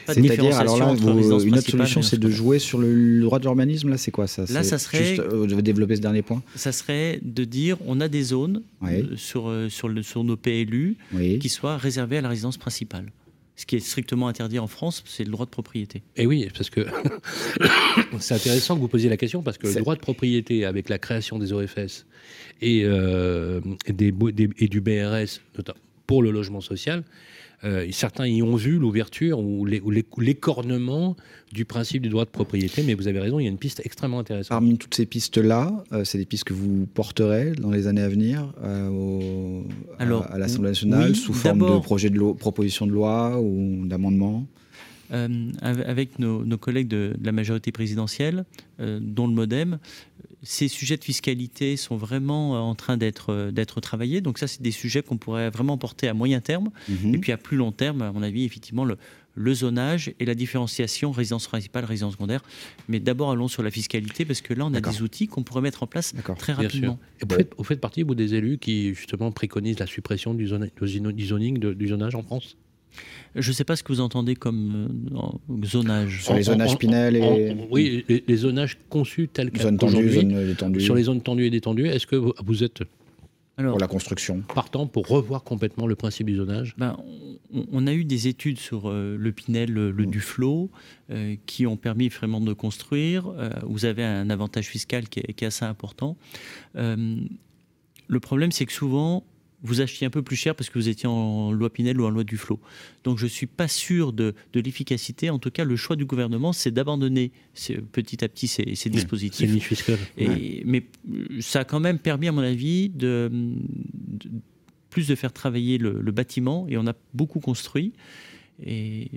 C'est-à-dire, alors là, une autre solution, c'est de jouer sur le, droit de l'urbanisme. Là, c'est quoi ça? Là, ça serait. Juste, euh, développer ce dernier point. Ça serait de dire, on a des zones sur, sur, le, sur nos PLU qui soient réservées à la résidence principale. Ce qui est strictement interdit en France, c'est le droit de propriété. Et oui, parce que [COUGHS] c'est intéressant que vous posiez la question, parce que le droit de propriété, avec la création des OFS et, euh, des, et du BRS, pour le logement social, euh, certains y ont vu l'ouverture ou l'écornement du principe du droit de propriété, mais vous avez raison, il y a une piste extrêmement intéressante. Parmi toutes ces pistes-là, euh, c'est des pistes que vous porterez dans les années à venir euh, à, l'Assemblée nationale sous forme de projet de loi, proposition de loi ou d'amendement euh, avec nos, collègues de, la majorité présidentielle, euh, dont le MoDem, ces sujets de fiscalité sont vraiment euh, en train d'être d'être travaillés. Donc ça, c'est des sujets qu'on pourrait vraiment porter à moyen terme. Mhm. Et puis à plus long terme, à mon avis, effectivement, le, le zonage et la différenciation résidence principale, résidence secondaire. Mais d'abord, allons sur la fiscalité, parce que là, on a des outils qu'on pourrait mettre en place très rapidement. Et vous, faites, vous, faites, partie, vous, des élus qui, justement, préconisent la suppression du zoning, du zonage en France? Je ne sais pas ce que vous entendez comme euh, zonage. Sur les zonages Pinel et... oui, les, zonages conçus tels qu'aujourd'hui. Sur les zones tendues et détendues, est-ce que vous, êtes pour la construction. Partant pour revoir complètement le principe du zonage? Ben, on, a eu des études sur euh, le Pinel, le, mm. Duflo, euh, qui ont permis vraiment de construire. vous avez un avantage fiscal qui est, qui est assez important. le problème, c'est que souvent, vous achetiez un peu plus cher parce que vous étiez en loi Pinel ou en loi Duflo. Donc je ne suis pas sûr de, l'efficacité. En tout cas, le choix du gouvernement, c'est d'abandonner petit à petit ces, ces dispositifs. Et, Mais ça a quand même permis, à mon avis, de, plus de faire travailler le, bâtiment, et on a beaucoup construit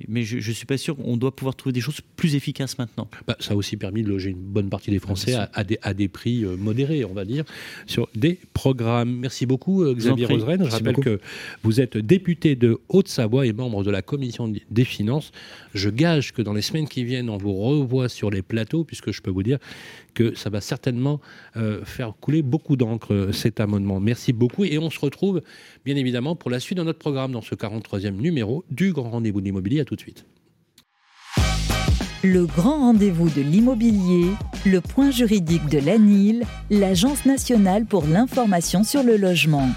mais je ne suis pas sûr qu'on doit pouvoir trouver des choses plus efficaces maintenant. Bah, ça a aussi permis de loger une bonne partie des Français à, des, à, des, prix euh, modérés, on va dire, sur des programmes. Merci beaucoup, euh, Xavier Roseraine. Je rappelle que vous êtes député de Haute-Savoie et membre de la commission des finances. Je gage que dans les semaines qui viennent, on vous revoit sur les plateaux, puisque je peux vous dire que ça va certainement euh, faire couler beaucoup d'encre cet amendement. Merci beaucoup et on se retrouve bien évidemment pour la suite de notre programme dans ce 43e numéro du Grand Rendez-vous de l'immobilier. À tout de suite. Le grand rendez-vous de l'immobilier, le point juridique de l'ANIL, l'Agence nationale pour l'information sur le logement.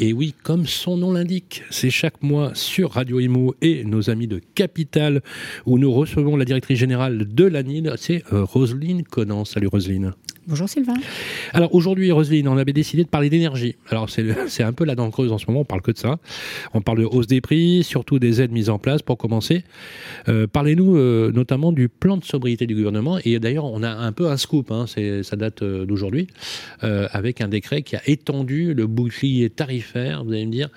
Et oui, comme son nom l'indique, c'est chaque mois sur Radio Imo et nos amis de Capital où nous recevons la directrice générale de l'ANIL, c'est euh, Roselyne Conan. Salut Roselyne. Bonjour Sylvain. Alors aujourd'hui, Roselyne, on avait décidé de parler d'énergie. Alors c'est un peu la dent creuse en ce moment, on parle que de ça. On parle de hausse des prix, surtout des aides mises en place pour commencer. Euh, parlez-nous euh, notamment du plan de sobriété du gouvernement. Et d'ailleurs, on a un peu un scoop, hein, ça date euh, d'aujourd'hui, avec un décret qui a étendu le bouclier tarifaire, vous allez me dire,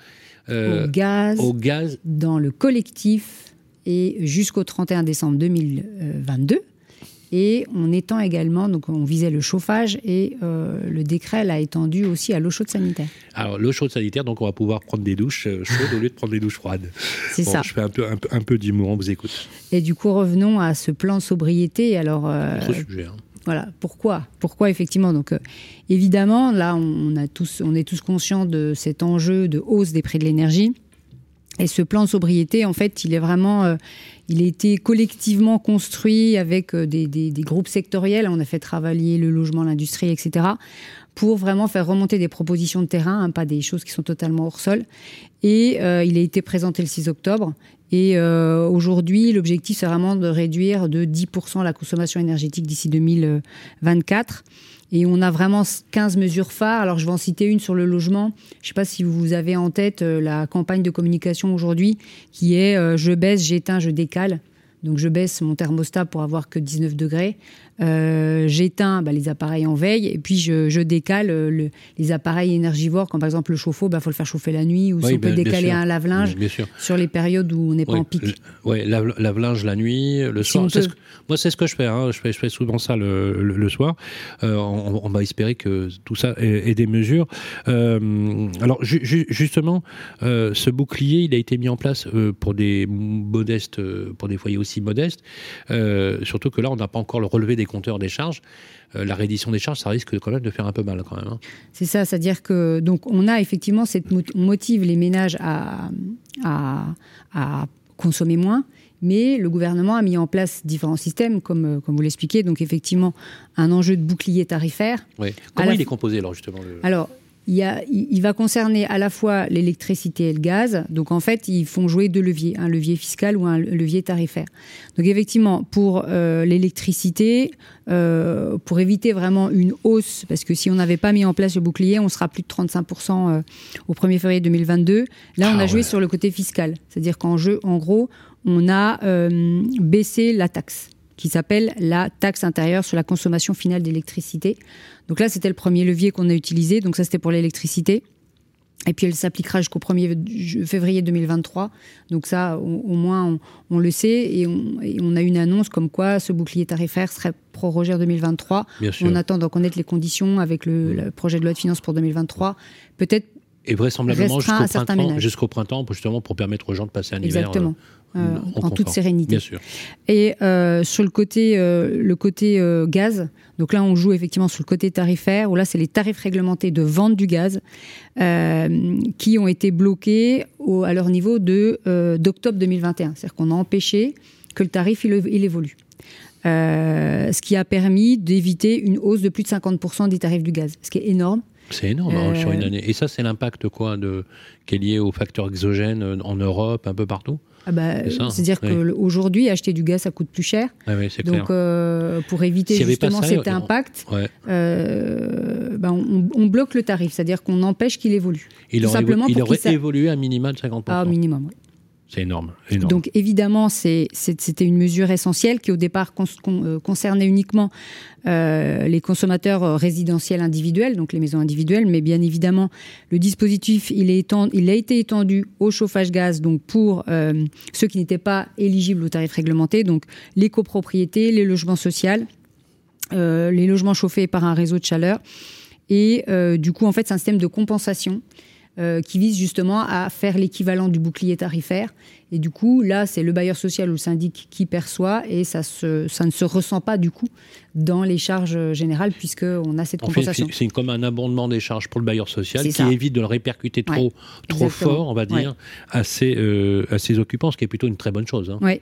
au, gaz, au gaz dans le collectif et jusqu'au 31 décembre 2022. Et on étend également, donc on visait le chauffage et euh, le décret l'a étendu aussi à l'eau chaude sanitaire. Alors l'eau chaude sanitaire, donc on va pouvoir prendre des douches euh, chaudes au lieu de prendre des douches froides. C'est ça. Je fais un peu, un un peu d'humour, on vous écoute. Et du coup, revenons à ce plan sobriété. Alors, euh, sujet. Hein. Voilà, pourquoi? Pourquoi effectivement? Donc évidemment, là, on, a tous, on est tous conscients de cet enjeu de hausse des prix de l'énergie. Et ce plan sobriété, en fait, il est vraiment, euh, il a été collectivement construit avec euh, des, groupes sectoriels. On a fait travailler le logement, l'industrie, etc. pour vraiment faire remonter des propositions de terrain, hein, pas des choses qui sont totalement hors sol. Et euh, il a été présenté le 6 octobre. Et aujourd'hui, l'objectif, c'est vraiment de réduire de 10% la consommation énergétique d'ici 2024. Et on a vraiment 15 mesures phares. Alors, je vais en citer une sur le logement. Je ne sais pas si vous avez en tête euh, la campagne de communication aujourd'hui qui est euh, je baisse, j'éteins, je décale. Donc, je baisse mon thermostat pour avoir que 19 degrés. Euh, j'éteins bah, les appareils en veille et puis je, décale euh, les appareils énergivores, comme par exemple le chauffe-eau, il bah, faut le faire chauffer la nuit ou si on peut décaler un lave-linge sur les périodes où on n'est pas en pic. Oui, lave-linge la nuit, le soir. moi, c'est ce que je fais, hein. je fais. Je fais souvent ça le, soir. Euh, on, va espérer que tout ça ait, des mesures. alors, justement, ce bouclier, il a été mis en place pour des modestes, pour des foyers aussi si modeste. surtout que là, on n'a pas encore le relevé des compteurs des charges. la reddition des charges, ça risque quand même de faire un peu mal quand même. Hein. C'est ça, c'est-à-dire que donc on a effectivement cette motive les ménages à, à, à consommer moins mais le gouvernement a mis en place différents systèmes, comme, euh, comme vous l'expliquez. Donc, effectivement, un enjeu de bouclier tarifaire. Oui. Comment il est composé, alors, justement Alors, il, y a, il, va concerner à la fois l'électricité et le gaz. Donc, en fait, ils font jouer deux leviers, un levier fiscal ou un levier tarifaire. Donc, effectivement, pour euh, l'électricité, euh, pour éviter vraiment une hausse, parce que si on n'avait pas mis en place le bouclier, on sera plus de 35% au 1er février 2022. Là, on ah a joué sur le côté fiscal. C'est-à-dire qu'en jeu, en gros, on a euh, baissé la taxe qui s'appelle la taxe intérieure sur la consommation finale d'électricité. Donc là, c'était le premier levier qu'on a utilisé. Donc ça, c'était pour l'électricité. Et puis elle s'appliquera jusqu'au 1er février 2023. Donc ça, au, moins, on, le sait. Et on, a une annonce comme quoi ce bouclier tarifaire serait prorogé en 2023. On attend d'en connaître les conditions avec le, le, projet de loi de finances pour 2023. Peut-être et vraisemblablement jusqu'au printemps, printemps, justement pour permettre aux gens de passer un hiver euh, euh, en, toute sérénité. Bien sûr. Et euh, sur le côté, le côté gaz, donc là on joue effectivement sur le côté tarifaire, où là c'est les tarifs réglementés de vente du gaz qui ont été bloqués au, à leur niveau de d'octobre 2021. C'est-à-dire qu'on a empêché que le tarif il, il évolue. ce qui a permis d'éviter une hausse de plus de 50% des tarifs du gaz, ce qui est énorme. C'est énorme hein, sur une euh, année. Et ça, c'est l'impact quoi de qui est lié aux facteurs exogènes euh, en Europe, un peu partout? Ah bah, C'est-à-dire qu'aujourd'hui, acheter du gaz, ça coûte plus cher. Ah oui, Donc, euh, pour éviter justement cet impact, bah, on, bloque le tarif, c'est-à-dire qu'on empêche qu'il évolue. Il aurait, simplement il aurait évolué à minimum de 50%. Ah, minimum, oui. C'est énorme, Donc évidemment, c'était une mesure essentielle qui au départ euh, concernait uniquement euh, les consommateurs euh, résidentiels individuels, donc les maisons individuelles, mais bien évidemment, le dispositif, il, a été étendu au chauffage gaz, donc pour ceux qui n'étaient pas éligibles aux tarifs réglementés, donc les copropriétés, les logements sociaux, les logements chauffés par un réseau de chaleur. Et du coup, en fait, c'est un système de compensation euh, qui vise justement à faire l'équivalent du bouclier tarifaire. Et du coup, là, c'est le bailleur social ou le syndic qui perçoit et ça, ça ne se ressent pas du coup dans les charges générales puisqu'on a cette compensation. C'est comme un abondement des charges pour le bailleur social qui évite de le répercuter trop, trop fort, on va dire, à, ses, euh, à, ses, occupants, ce qui est plutôt une très bonne chose. Hein. Oui,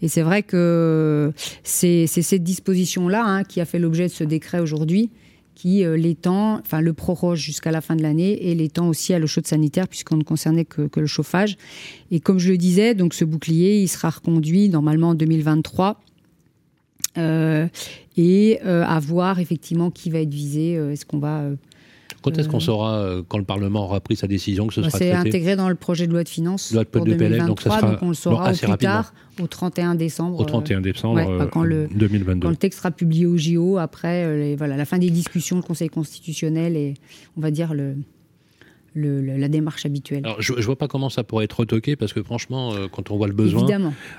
et c'est vrai que c'est cette disposition-là hein, qui a fait l'objet de ce décret aujourd'hui qui euh, l'étend, enfin le proroge jusqu'à la fin de l'année et l'étend aussi à l'eau chaude sanitaire puisqu'on ne concernait que, le chauffage. Et comme je le disais, donc ce bouclier, il sera reconduit normalement en 2023. Euh, et euh, à voir effectivement qui va être visé. Est-ce qu'on va quand est-ce qu'on saura, euh, quand le Parlement aura pris sa décision, que ce bah, sera traité C'est intégré dans le projet de loi de finances loi de pour 2023, donc, ça sera, donc on le saura au plus tard, au 31 décembre. Au 31 décembre ouais, quand le, 2022. Quand le texte sera publié au JO, après euh, voilà, la fin des discussions, le Conseil constitutionnel et, on va dire, le, la démarche habituelle. Alors, je ne vois pas comment ça pourrait être retoqué parce que franchement, euh, quand on voit le besoin,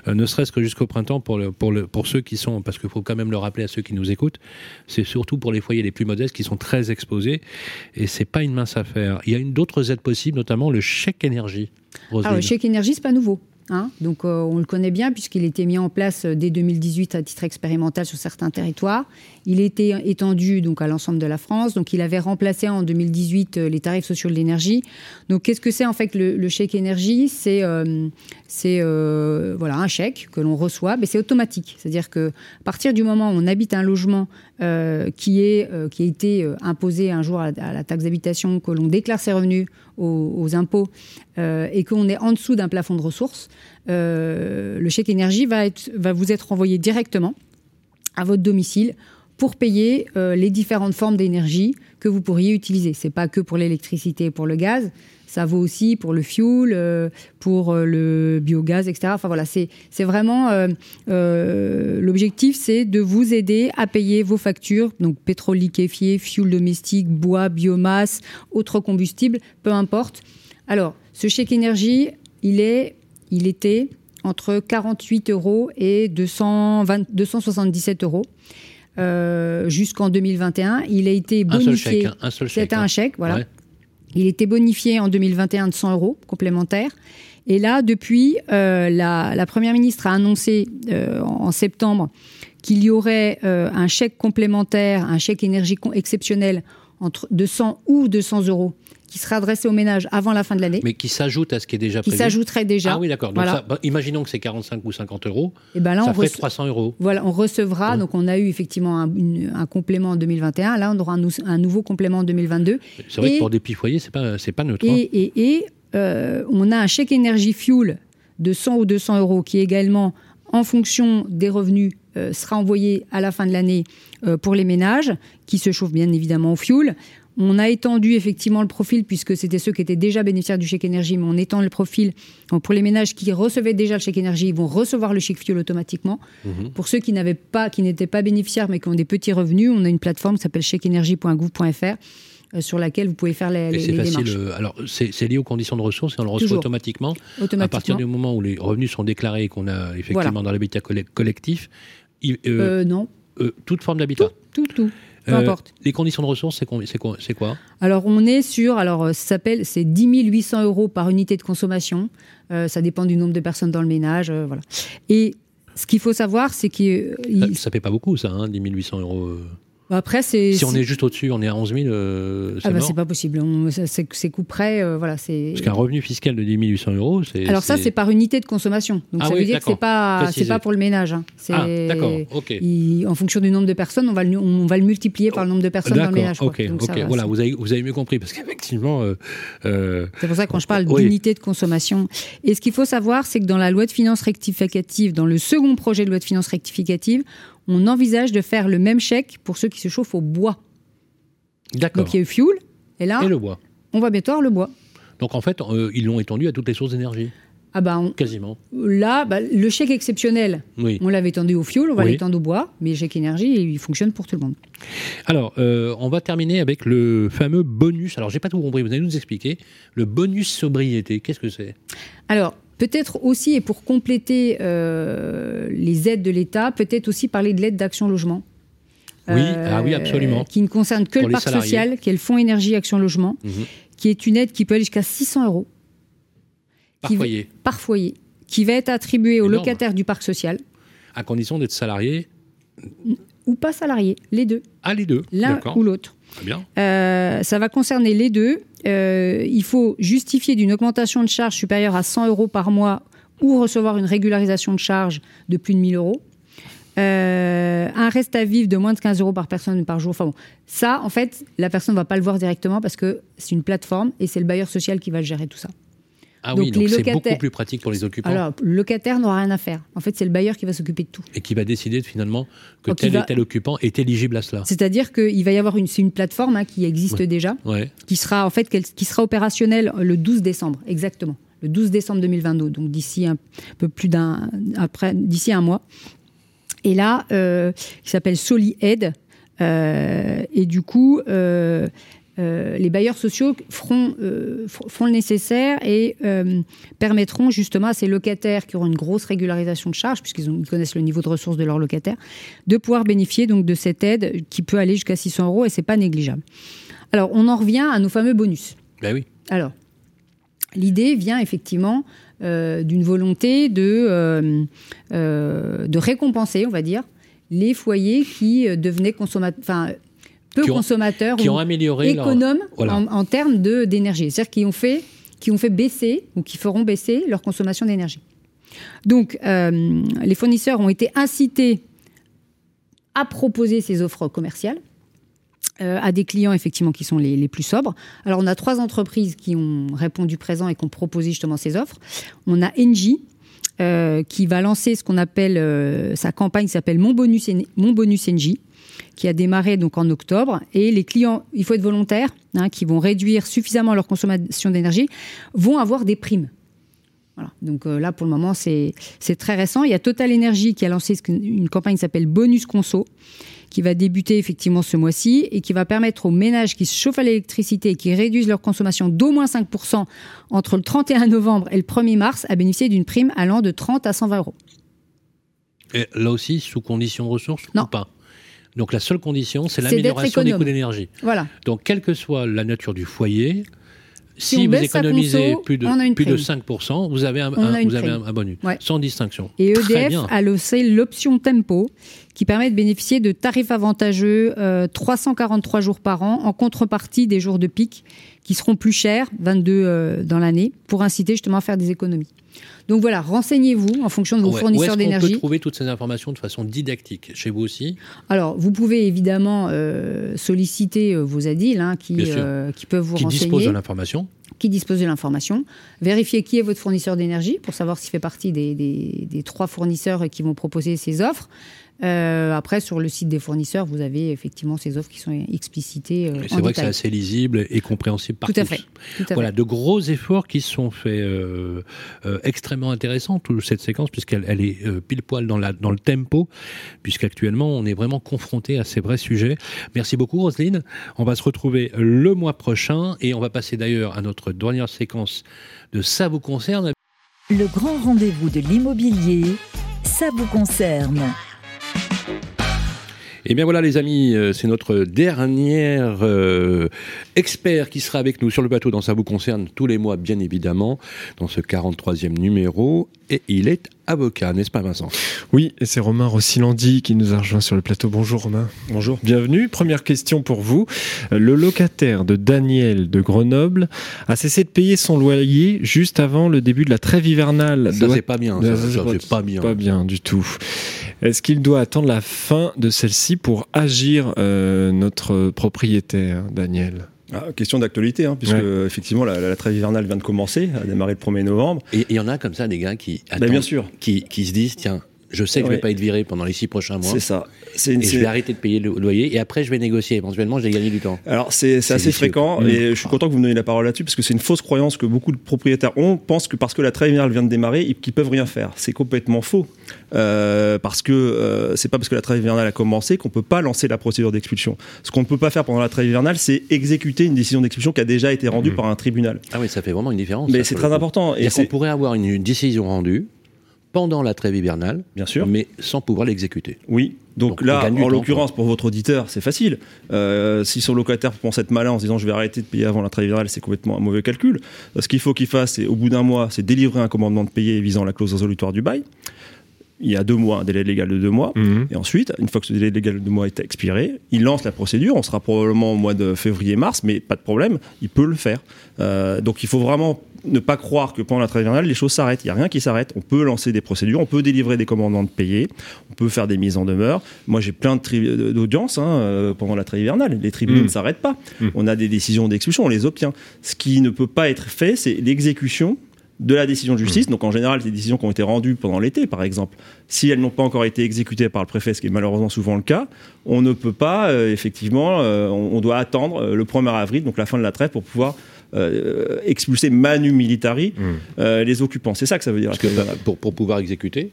euh, ne serait-ce que jusqu'au printemps, pour, le, pour, le, pour ceux qui sont, parce qu'il faut quand même le rappeler à ceux qui nous écoutent, c'est surtout pour les foyers les plus modestes qui sont très exposés et c'est pas une mince affaire. Il y a une d'autres aides possibles, notamment le chèque énergie. Alors, le chèque énergie, c'est pas nouveau. Hein. donc euh, on le connaît bien puisqu'il été mis en place euh, dès 2018 à titre expérimental sur certains territoires. Il était étendu donc à l'ensemble de la France. Donc il avait remplacé en 2018 euh, les tarifs sociaux de l'énergie. Donc qu'est-ce que c'est en fait le, chèque énergie? C'est c'est voilà un chèque que l'on reçoit, mais c'est automatique. C'est-à-dire que à partir du moment où on habite un logement qui est qui a été imposé un jour à, la taxe d'habitation, que l'on déclare ses revenus aux, impôts et qu'on est en dessous d'un plafond de ressources, euh, le chèque énergie va vous être envoyé directement à votre domicile pour payer euh, les différentes formes d'énergie que vous pourriez utiliser. C'est pas que pour l'électricité et pour le gaz, ça vaut aussi pour le fuel, euh, pour le biogaz, etc. Enfin voilà, c'est vraiment l'objectif, c'est de vous aider à payer vos factures, donc pétrole liquéfié, fuel domestique, bois, biomasse, autres combustibles, peu importe. Alors, ce chèque énergie, il est il était entre 48 euros et 277 euros. Euh, jusqu'en 2021. Il a été bonifié. Un seul chèque. C'était un chèque, voilà. Il était bonifié en 2021 de 100 euros complémentaires. Et là, depuis, la, Première ministre a annoncé en, septembre qu'il y aurait un chèque complémentaire, un chèque énergie exceptionnel entre 200 ou 200 euros qui sera adressé aux ménages avant la fin de l'année. Mais qui s'ajoute à ce qui est déjà qui prévu. Qui s'ajouterait déjà. Ah oui, d'accord. Bah, imaginons que c'est 45 ou 50 euros. Et eh ben là, ça on ferait 300 euros. Voilà, on recevra. Donc on a eu effectivement un, complément en 2021. Là, on aura un, nouveau complément en 2022. C'est vrai que pour des petits foyers, c'est pas c'est pas neutre. Hein. Et, et, euh, on a un chèque énergie fuel de 100 ou 200 euros qui également, en fonction des revenus, euh, sera envoyé à la fin de l'année euh, pour les ménages qui se chauffent bien évidemment au fuel. On a étendu effectivement le profil puisque c'était ceux qui étaient déjà bénéficiaires du chèque énergie, mais on étend le profil. pour les ménages qui recevaient déjà le chèque énergie, ils vont recevoir le chèque fuel automatiquement. Mhm. Pour ceux qui n'avaient pas, qui n'étaient pas bénéficiaires mais qui ont des petits revenus, on a une plateforme qui s'appelle chèqueénergie.gouv.fr euh, sur laquelle vous pouvez faire les, les, les facile, euh, alors, c'est lié aux conditions de ressources et on le reçoit automatiquement, À partir du moment où les revenus sont déclarés et qu'on a effectivement dans l'habitat collectif. Euh, non. toute forme d'habitat. tout, tout. Peu euh, importe. Les conditions de ressources, c'est quoi, Alors, on est sur, alors, euh, ça s'appelle, c'est 10 800 euros par unité de consommation. Euh, ça dépend du nombre de personnes dans le ménage, voilà. Et ce qu'il faut savoir, c'est que. Ça, ça fait pas beaucoup, ça, hein, 10 800 euros. Bah, après, c'est. Si on est juste au-dessus, on est à 11 000, euh, c'est ah bah, c'est pas possible. C'est coup près, euh, voilà. Parce qu'un revenu fiscal de 10 800 euros, c'est. Alors ça, c'est par unité de consommation. Donc ah ça veut dire que c'est pas, c'est pas pour le ménage. Hein. Ah, d'accord. Ok. en fonction du nombre de personnes, on va le, on va le multiplier par le nombre de personnes dans le ménage. Ok. ok. voilà, vous avez, vous avez mieux compris parce qu'effectivement. Euh, euh, c'est pour ça que quand je parle d'unité de consommation. Et ce qu'il faut savoir, c'est que dans la loi de finances rectificative, dans le second projet de loi de finances rectificative, on envisage de faire le même chèque pour ceux qui se chauffent au bois. D'accord. Donc il y a eu fuel, et là, et le bois. on va bientôt avoir le bois. Donc en fait, euh, ils l'ont étendu à toutes les sources d'énergie. Ah bah Quasiment. Là, bah, le chèque exceptionnel, on l'avait étendu au fuel, on va l'étendre au bois, mais le chèque énergie, il fonctionne pour tout le monde. Alors, euh, on va terminer avec le fameux bonus. Alors, j'ai pas tout compris, vous allez nous expliquer. Le bonus sobriété, qu'est-ce que c'est? Alors, Peut-être aussi, et pour compléter euh, les aides de l'État, peut-être aussi parler de l'aide d'action logement. Oui, ah oui, absolument. Qui ne concerne que le parc social, qui est le Fonds énergie action logement, mhm. qui est une aide qui peut aller jusqu'à 600 euros. Par foyer. par foyer. Qui va être attribuée aux locataires du parc social. À condition d'être salarié Ou pas salarié, les deux. Ah, les deux. L'un ou l'autre. Très bien. Euh, ça va concerner les deux. Euh, il faut justifier d'une augmentation de charge supérieure à 100 euros par mois ou recevoir une régularisation de charge de plus de 1000 euros. Euh, un reste à vivre de moins de 15 euros par personne par jour. Enfin bon, ça, en fait, la personne ne va pas le voir directement parce que c'est une plateforme et c'est le bailleur social qui va gérer tout ça. Ah donc, oui, donc c'est beaucoup plus pratique pour les occupants. Alors, le locataire n'aura rien à faire. En fait, c'est le bailleur qui va s'occuper de tout. Et qui va décider finalement que tel et tel occupant est éligible à cela. C'est-à-dire qu'il va y avoir une, une plateforme hein, qui existe déjà, qui sera en fait qui sera opérationnelle le 12 décembre, exactement. Le 12 décembre 2022, donc d'ici un peu plus d'un après d'ici un mois. Et là, euh, qui s'appelle Soli Aid. Euh, et du coup, euh, euh, les bailleurs sociaux feront, euh, le nécessaire et euh, permettront justement à ces locataires qui auront une grosse régularisation de charges, puisqu'ils connaissent le niveau de ressources de leurs locataires, de pouvoir bénéficier donc de cette aide qui peut aller jusqu'à 600 euros et c'est pas négligeable. Alors, on en revient à nos fameux bonus. Ben oui. Alors, l'idée vient effectivement d'une volonté de, de récompenser, on va dire, les foyers qui devenaient consommateurs, peu consommateurs qui ont amélioré économes en, termes d'énergie. C'est-à-dire qui ont fait qui ont fait baisser ou qui feront baisser leur consommation d'énergie. Donc, euh, les fournisseurs ont été incités à proposer ces offres commerciales euh, à des clients effectivement qui sont les, plus sobres. Alors, on a trois entreprises qui ont répondu présent et qui ont proposé justement ces offres. On a Engie. Euh, qui va lancer ce qu'on appelle sa campagne qui s'appelle Mon bonus Mon bonus Engie qui a démarré donc en octobre. Et les clients, il faut être volontaire, hein, qui vont réduire suffisamment leur consommation d'énergie, vont avoir des primes. Voilà. Donc euh, là, pour le moment, c'est très récent. Il y a Total Energy qui a lancé une campagne qui s'appelle Bonus Conso, qui va débuter effectivement ce mois-ci et qui va permettre aux ménages qui se chauffent à l'électricité et qui réduisent leur consommation d'au moins 5% entre le 31 novembre et le 1er mars à bénéficier d'une prime allant de 30 à 120 euros. Et là aussi, sous condition de ressources non. ou pas? Donc la seule condition, c'est l'amélioration des coûts d'énergie. Voilà. Donc quelle que soit la nature du foyer, si, vous économisez plus, de, plus de 5%, vous avez un, vous avez un, bonus, sans distinction. Et EDF a lancé l'option Tempo, qui permet de bénéficier de tarifs avantageux 343 euh, jours par an, en contrepartie des jours de pic, qui seront plus chers, 22 euh, dans l'année, pour inciter justement à faire des économies. Donc voilà, renseignez-vous en fonction de vos fournisseurs d'énergie. On peut trouver toutes ces informations de façon didactique chez vous aussi? Alors, vous pouvez évidemment euh, solliciter euh, vos ADIL hein, qui, euh, qui peuvent vous qui renseigner. Qui disposent de l'information qui disposent de l'information. Vérifiez qui est votre fournisseur d'énergie pour savoir s'il fait partie des, des, des, trois fournisseurs qui vont proposer ces offres. Euh, après, sur le site des fournisseurs, vous avez effectivement ces offres qui sont explicitées. Euh, c'est vrai que c'est assez lisible et compréhensible par Tout tous. À fait. voilà, de gros efforts qui sont faits euh, extrêmement intéressants, toute cette séquence, puisqu'elle elle est pile poil dans, la, dans le tempo, puisqu'actuellement, on est vraiment confronté à ces vrais sujets. Merci beaucoup, Roselyne. On va se retrouver le mois prochain et on va passer d'ailleurs à notre dernière séquence de Ça vous concerne. Le grand rendez-vous de l'immobilier, ça vous concerne. Et eh bien voilà les amis, euh, c'est notre dernière euh, expert qui sera avec nous sur le plateau dans Ça vous concerne tous les mois bien évidemment, dans ce 43e numéro. Et il est avocat, n'est-ce pas Vincent? Oui, et c'est Romain Rossilandi qui nous a rejoint sur le plateau. Bonjour Romain. Bonjour. Bienvenue. Première question pour vous. Le locataire de Daniel de Grenoble a cessé de payer son loyer juste avant le début de la trêve hivernale. Ça c'est pas bien, ça, c'est pas bien. Pas bien du tout. Est-ce qu'il doit attendre la fin de celle-ci pour agir euh, notre propriétaire, Daniel? Ah, question d'actualité, hein, puisque effectivement la, trêve hivernale vient de commencer, a démarré le 1er novembre. Et il y en a comme ça des gars qui ben, attendent, bien sûr. Qui, qui se disent tiens, je sais que je ne vais pas être viré pendant les six prochains mois. C'est ça. et je vais arrêter de payer le loyer et après je vais négocier. Éventuellement, j'ai gagné du temps. Alors c'est assez fréquent mmh. et je suis content que vous me donniez la parole là-dessus parce que c'est une fausse croyance que beaucoup de propriétaires ont. Pensent que parce que la trêve hivernale vient de démarrer, qu'ils peuvent rien faire. C'est complètement faux. Euh, parce que euh, c'est pas parce que la trêve hivernale a commencé qu'on peut pas lancer la procédure d'expulsion. Ce qu'on ne peut pas faire pendant la trêve hivernale, c'est exécuter une décision d'expulsion qui a déjà été rendue mmh. par un tribunal. Ah oui, ça fait vraiment une différence. Mais c'est très important. Et qu'on pourrait avoir une décision rendue pendant la trêve hivernale, bien sûr, mais sans pouvoir l'exécuter. Oui. Donc, là, en l'occurrence, pour votre auditeur, c'est facile. Euh, si son locataire pense être malin en se disant je vais arrêter de payer avant la trêve hivernale, c'est complètement un mauvais calcul. Ce qu'il faut qu'il fasse, c'est au bout d'un mois, c'est délivrer un commandement de payer visant la clause résolutoire du bail il y a deux mois, un délai légal de deux mois. Mhm. Et ensuite, une fois que ce délai légal de deux mois est expiré, il lance la procédure. On sera probablement au mois de février-mars, mais pas de problème, il peut le faire. Euh, donc il faut vraiment ne pas croire que pendant la trêve hivernale, les choses s'arrêtent. Il n'y a rien qui s'arrête. On peut lancer des procédures, on peut délivrer des commandements de payer, on peut faire des mises en demeure. Moi, j'ai plein d'audiences hein, euh, pendant la trêve hivernale. Les tribunaux ne s'arrêtent pas. Mm. On a des décisions d'exécution, on les obtient. Ce qui ne peut pas être fait, c'est l'exécution de la décision de justice. Mm. Donc en général, des décisions qui ont été rendues pendant l'été, par exemple, si elles n'ont pas encore été exécutées par le préfet, ce qui est malheureusement souvent le cas, on ne peut pas, euh, effectivement, euh, on, doit attendre le 1er avril, donc la fin de la trêve, pour pouvoir euh, expulser manu militari euh, les occupants. C'est ça que ça veut dire. Parce que, pour, pour pouvoir exécuter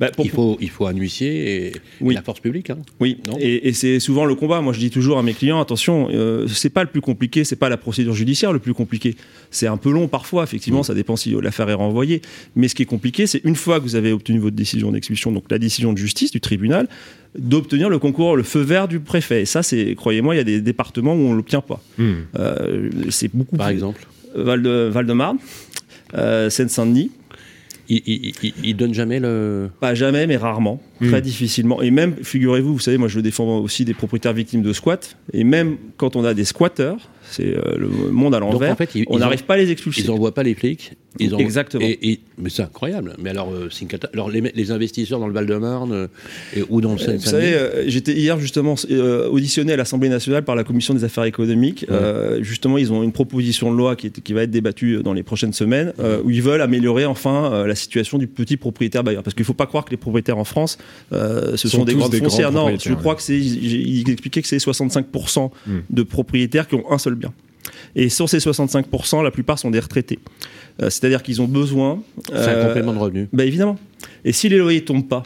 bah, il, faut, il faut un huissier et, la force publique. Hein. oui, et, c'est souvent le combat. Moi, je dis toujours à mes clients attention, euh, c'est pas le plus compliqué, c'est pas la procédure judiciaire le plus compliqué. C'est un peu long parfois, effectivement, hmm. ça dépend si l'affaire est renvoyée. Mais ce qui est compliqué, c'est une fois que vous avez obtenu votre décision d'expulsion, donc la décision de justice du tribunal, d'obtenir le concours, le feu vert du préfet. Et ça, c'est, croyez-moi, il y a des départements où on ne l'obtient pas. Hmm. Euh, c'est beaucoup. Par exemple Val-de-Marne, euh, Seine-Saint-Denis. Il, il, donne jamais le. Pas jamais, mais rarement, hmm. très difficilement. Et même, figurez-vous, vous savez, moi je défends aussi des propriétaires victimes de squats. Et même quand on a des squatteurs, c'est euh, le monde à l'envers. En fait, on n'arrive pas à les expulser. Ils n'envoient pas les flics. Ils Exactement. Et, mais c'est incroyable. Mais alors, euh, alors les, investisseurs dans le Val-de-Marne euh, ou dans le Seine-Saint-Denis. Vous savez, j'étais hier justement auditionné à l'Assemblée nationale par la Commission des affaires économiques. justement, ils ont une proposition de loi qui, qui, va être débattue dans les prochaines semaines où ils veulent améliorer enfin la situation du petit propriétaire bailleur. Parce qu'il ne faut pas croire que les propriétaires en France, ce sont, des grandes foncières. Non, je crois que c'est. Il expliquait que c'est 65% hmm. de propriétaires qui ont un seul bien. Et sur ces 65%, la plupart sont des retraités. Euh, c'est-à-dire qu'ils ont besoin. C'est un euh, complément de revenu. Bah évidemment. Et si les loyers tombent pas,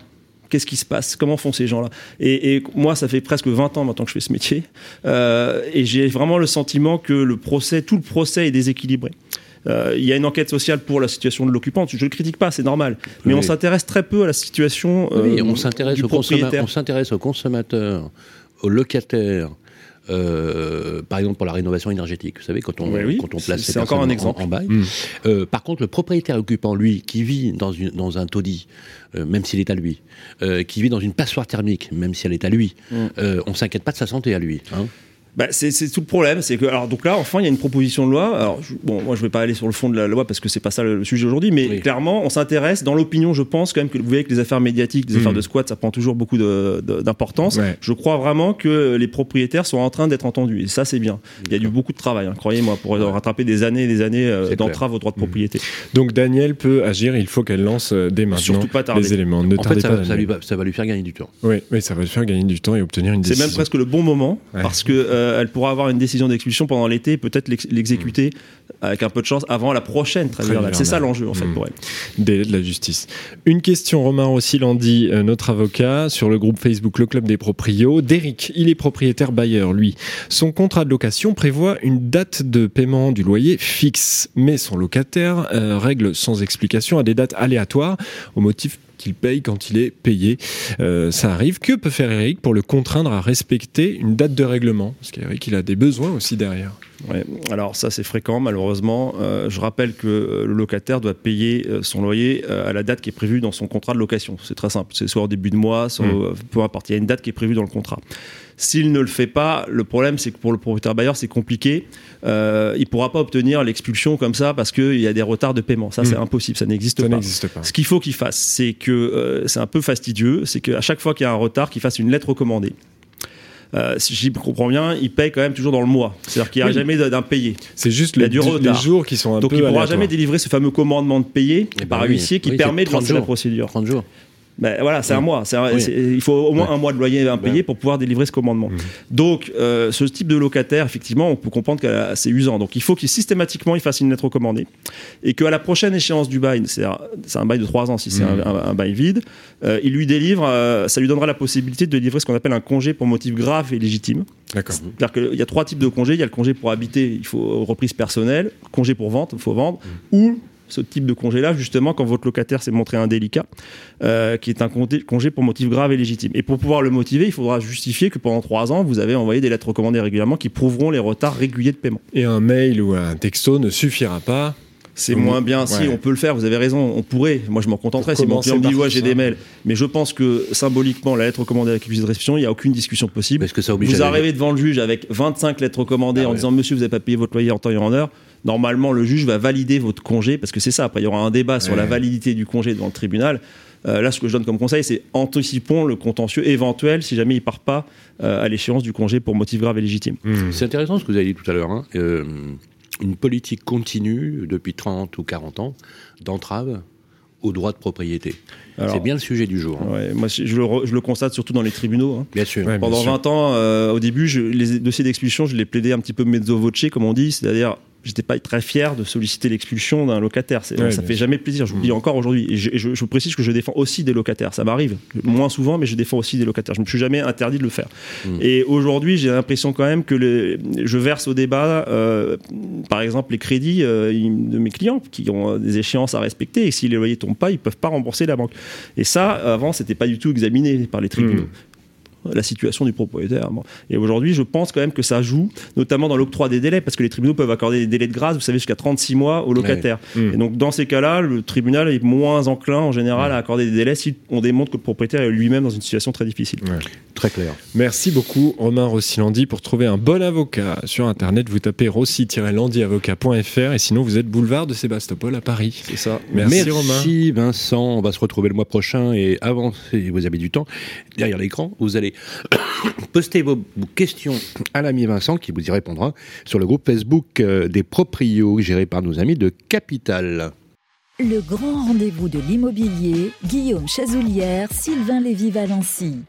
qu'est-ce qui se passe? Comment font ces gens-là? Et, moi, ça fait presque 20 ans maintenant que je fais ce métier, euh, et j'ai vraiment le sentiment que le procès, tout le procès est déséquilibré. Il y a une enquête sociale pour la situation de l'occupant. Je ne le critique pas, c'est normal. Mais on s'intéresse très peu à la situation oui, on s'intéresse au, on s'intéresse aux consommateurs, aux locataires, par exemple pour la rénovation énergétique. Vous savez, quand on, quand on place c'est encore un exemple en, bail. Mm. par contre, le propriétaire occupant, lui, qui vit dans, une, dans un taudis, même s'il est à lui, qui vit dans une passoire thermique, même si elle est à lui, mm. on s'inquiète pas de sa santé à lui. Hein bah, c'est tout le problème, c'est que alors donc là enfin il y a une proposition de loi. Alors bon moi je vais pas aller sur le fond de la loi parce que c'est pas ça le, sujet aujourd'hui, mais clairement on s'intéresse dans l'opinion je pense quand même que vous voyez que les affaires médiatiques, les affaires mmh. de squat ça prend toujours beaucoup d'importance. Je crois vraiment que les propriétaires sont en train d'être entendus et ça c'est bien. Il y a eu beaucoup de travail, hein, croyez-moi, pour rattraper des années et des années euh, d'entrave aux droits de mmh. propriété. Donc Daniel peut agir, il faut qu'elle lance euh, dès maintenant Surtout pas les éléments. Ne en fait, ça, pas, ça, lui va, ça, va, lui faire gagner du temps. Oui, mais ça va lui faire gagner du temps et obtenir une décision. C'est même presque le bon moment parce que euh, elle pourra avoir une décision d'expulsion pendant l'été, peut-être l'exécuter avec un peu de chance avant la prochaine trêve C'est ça l'enjeu en fait pour elle. Délai de la justice. Une question, Romain Rossi-Landy, euh, notre avocat, sur le groupe Facebook Le Club des Proprios. D'Eric, il est propriétaire bailleur, lui. Son contrat de location prévoit une date de paiement du loyer fixe, mais son locataire euh, règle sans explication à des dates aléatoires au motif qu'il paye quand il est payé. Euh, ça arrive. Que peut faire Eric pour le contraindre à respecter une date de règlement? Parce qu'Eric, il a des besoins aussi derrière. Ouais. Alors ça c'est fréquent malheureusement. Euh, je rappelle que euh, le locataire doit payer son loyer à la date qui est prévue dans son contrat de location. C'est très simple. C'est soit au début de mois, soit mmh. peu importe. Il y a une date qui est prévue dans le contrat. S'il ne le fait pas, le problème c'est que pour le propriétaire bailleur c'est compliqué. Euh, il ne pourra pas obtenir l'expulsion comme ça parce qu'il y a des retards de paiement. Ça, c'est hmm. impossible, ça n'existe pas. pas. Ce qu'il faut qu'il fasse, c'est que euh, c'est un peu fastidieux, c'est qu'à chaque fois qu'il y a un retard, qu'il fasse une lettre recommandée. Euh, si je comprends bien, il paye quand même toujours dans le mois. C'est-à-dire qu'il n'y a jamais d'impayé. C'est juste les, jours qui sont un Donc peu. Il ne pourra jamais délivrer ce fameux commandement de payer eh par ben huissier qui permet de lancer la procédure. 30 jours. Ben, voilà, c'est un mois. il faut au moins un mois de loyer impayé pour pouvoir délivrer ce commandement. Mmh. Donc, euh, ce type de locataire, effectivement, on peut comprendre que c'est usant. Donc, il faut qu'il systématiquement il fasse une lettre recommandée et qu'à la prochaine échéance du bail, c'est un bail de trois ans si c'est mmh. un, bail vide, euh, il lui délivre, euh, ça lui donnera la possibilité de délivrer ce qu'on appelle un congé pour motif grave et légitime. D'accord. C'est-à-dire qu'il y a trois types de congés. Il y a le congé pour habiter, il faut reprise personnelle, congé pour vente, il faut vendre, mmh. ou ce type de congé-là, justement, quand votre locataire s'est montré indélicat, euh, qui est un congé pour motif grave et légitime. Et pour pouvoir le motiver, il faudra justifier que pendant trois ans, vous avez envoyé des lettres recommandées régulièrement qui prouveront les retards réguliers de paiement. Et un mail ou un texto ne suffira pas c'est moins bien. Si, on peut le faire, vous avez raison, on pourrait. Moi, je m'en contenterais si mon client me dit, ouais, j'ai des mails. Mais je pense que symboliquement, la lettre recommandée avec accusé de réception, il n'y a aucune discussion possible. Parce que ça vous arrivez devant le juge avec 25 lettres recommandées ah en disant, monsieur, vous n'avez pas payé votre loyer en temps et en heure normalement le juge va valider votre congé, parce que c'est ça, après il y aura un débat sur la validité du congé devant le tribunal. Euh, là, ce que je donne comme conseil, c'est anticipons le contentieux éventuel si jamais il part pas euh, à l'échéance du congé pour motif grave et légitime. Mmh. C'est intéressant ce que vous avez dit tout à l'heure. Hein. Euh, une politique continue depuis 30 ou 40 ans d'entrave au droit de propriété. C'est bien le sujet du jour. Hein. moi, je le, constate surtout dans les tribunaux. Hein. Bien sûr. Pendant 20 ans, au début, les dossiers d'expulsion, je les plaidais un petit peu mezzo voce, comme on dit, c'est-à-dire j'étais pas très fier de solliciter l'expulsion d'un locataire. ça fait jamais plaisir. Je vous le dis mm. encore aujourd'hui. Et, je, vous précise que je défends aussi des locataires. Ça m'arrive moins souvent, mais je défends aussi des locataires. Je me suis jamais interdit de le faire. Mm. Et aujourd'hui, j'ai l'impression quand même que je verse au débat, euh, par exemple, les crédits euh, de mes clients qui ont des échéances à respecter. Et si les loyers tombent pas, ils peuvent pas rembourser la banque. Et ça, avant, c'était pas du tout examiné par les tribunaux. Mm la situation du propriétaire. Et aujourd'hui, je pense quand même que ça joue, notamment dans l'octroi des délais, parce que les tribunaux peuvent accorder des délais de grâce, vous savez, jusqu'à 36 mois aux locataires. Mmh. Et donc, dans ces cas-là, le tribunal est moins enclin, en général, à accorder des délais si on démontre que le propriétaire est lui-même dans une situation très difficile. Très clair. Merci beaucoup, Romain Rossi-Landy. Pour trouver un bon avocat sur Internet, vous tapez rossi-landyavocat.fr et sinon, vous êtes boulevard de Sébastopol à Paris. C'est ça. Merci, Romain. Merci, Vincent. On va se retrouver le mois prochain et avant, si vous avez du temps, derrière l'écran, vous allez [COUGHS] postez vos questions à l'ami Vincent qui vous y répondra sur le groupe Facebook euh, des proprios géré par nos amis de Capital. Le grand rendez-vous de l'immobilier, Guillaume Chazoulière, Sylvain Lévy-Valency.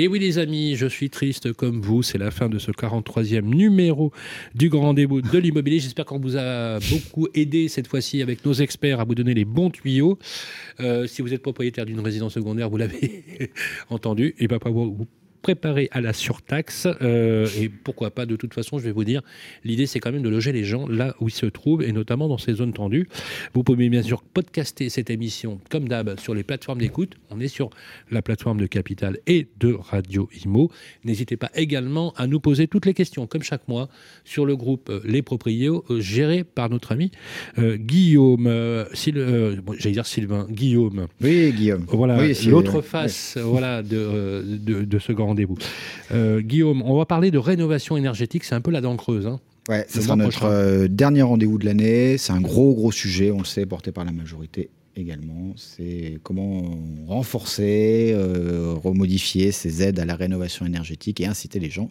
Et oui les amis, je suis triste comme vous, c'est la fin de ce 43e numéro du Grand Rendez-vous de l'immobilier. J'espère qu'on vous a beaucoup aidé cette fois-ci avec nos experts à vous donner les bons tuyaux. Euh, si vous êtes propriétaire d'une résidence secondaire, vous l'avez [LAUGHS] entendu, et pas, pas, préparer à la surtaxe. Euh, et pourquoi pas, de toute façon, je vais vous dire, l'idée c'est quand même de loger les gens là où ils se trouvent et notamment dans ces zones tendues. Vous pouvez bien sûr podcaster cette émission comme d'hab sur les plateformes d'écoute. On est sur la plateforme de Capital et de Radio Imo. N'hésitez pas également à nous poser toutes les questions, comme chaque mois, sur le groupe euh, Les Proprios, euh, géré par notre ami Guillaume, j'allais dire Sylvain, Guillaume. Oui, Guillaume. Voilà, l'autre face voilà, de, de, de ce grand rendez-vous. Euh, Guillaume, on va parler de rénovation énergétique, c'est un peu la dent creuse. Hein, ouais, ce sera notre euh, dernier rendez-vous de l'année. C'est un gros, gros sujet, on le sait, porté par la majorité également. C'est comment renforcer, euh, remodifier ces aides à la rénovation énergétique et inciter les gens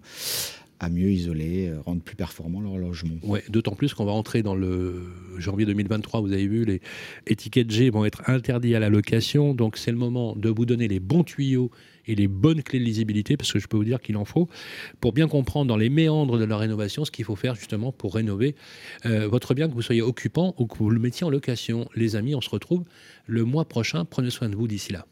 à mieux isoler, rendre plus performant leur logement. Ouais, d'autant plus qu'on va entrer dans le janvier 2023, vous avez vu, les étiquettes G vont être interdits à la location, donc c'est le moment de vous donner les bons tuyaux et les bonnes clés de lisibilité, parce que je peux vous dire qu'il en faut, pour bien comprendre dans les méandres de la rénovation ce qu'il faut faire justement pour rénover euh, votre bien, que vous soyez occupant ou que vous le mettiez en location. Les amis, on se retrouve le mois prochain. Prenez soin de vous d'ici là.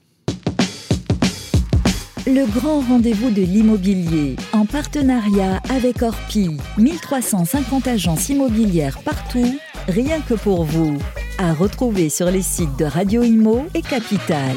Le grand rendez-vous de l'immobilier, en partenariat avec Orpi, 1350 agences immobilières partout, rien que pour vous. À retrouver sur les sites de Radio Imo et Capital.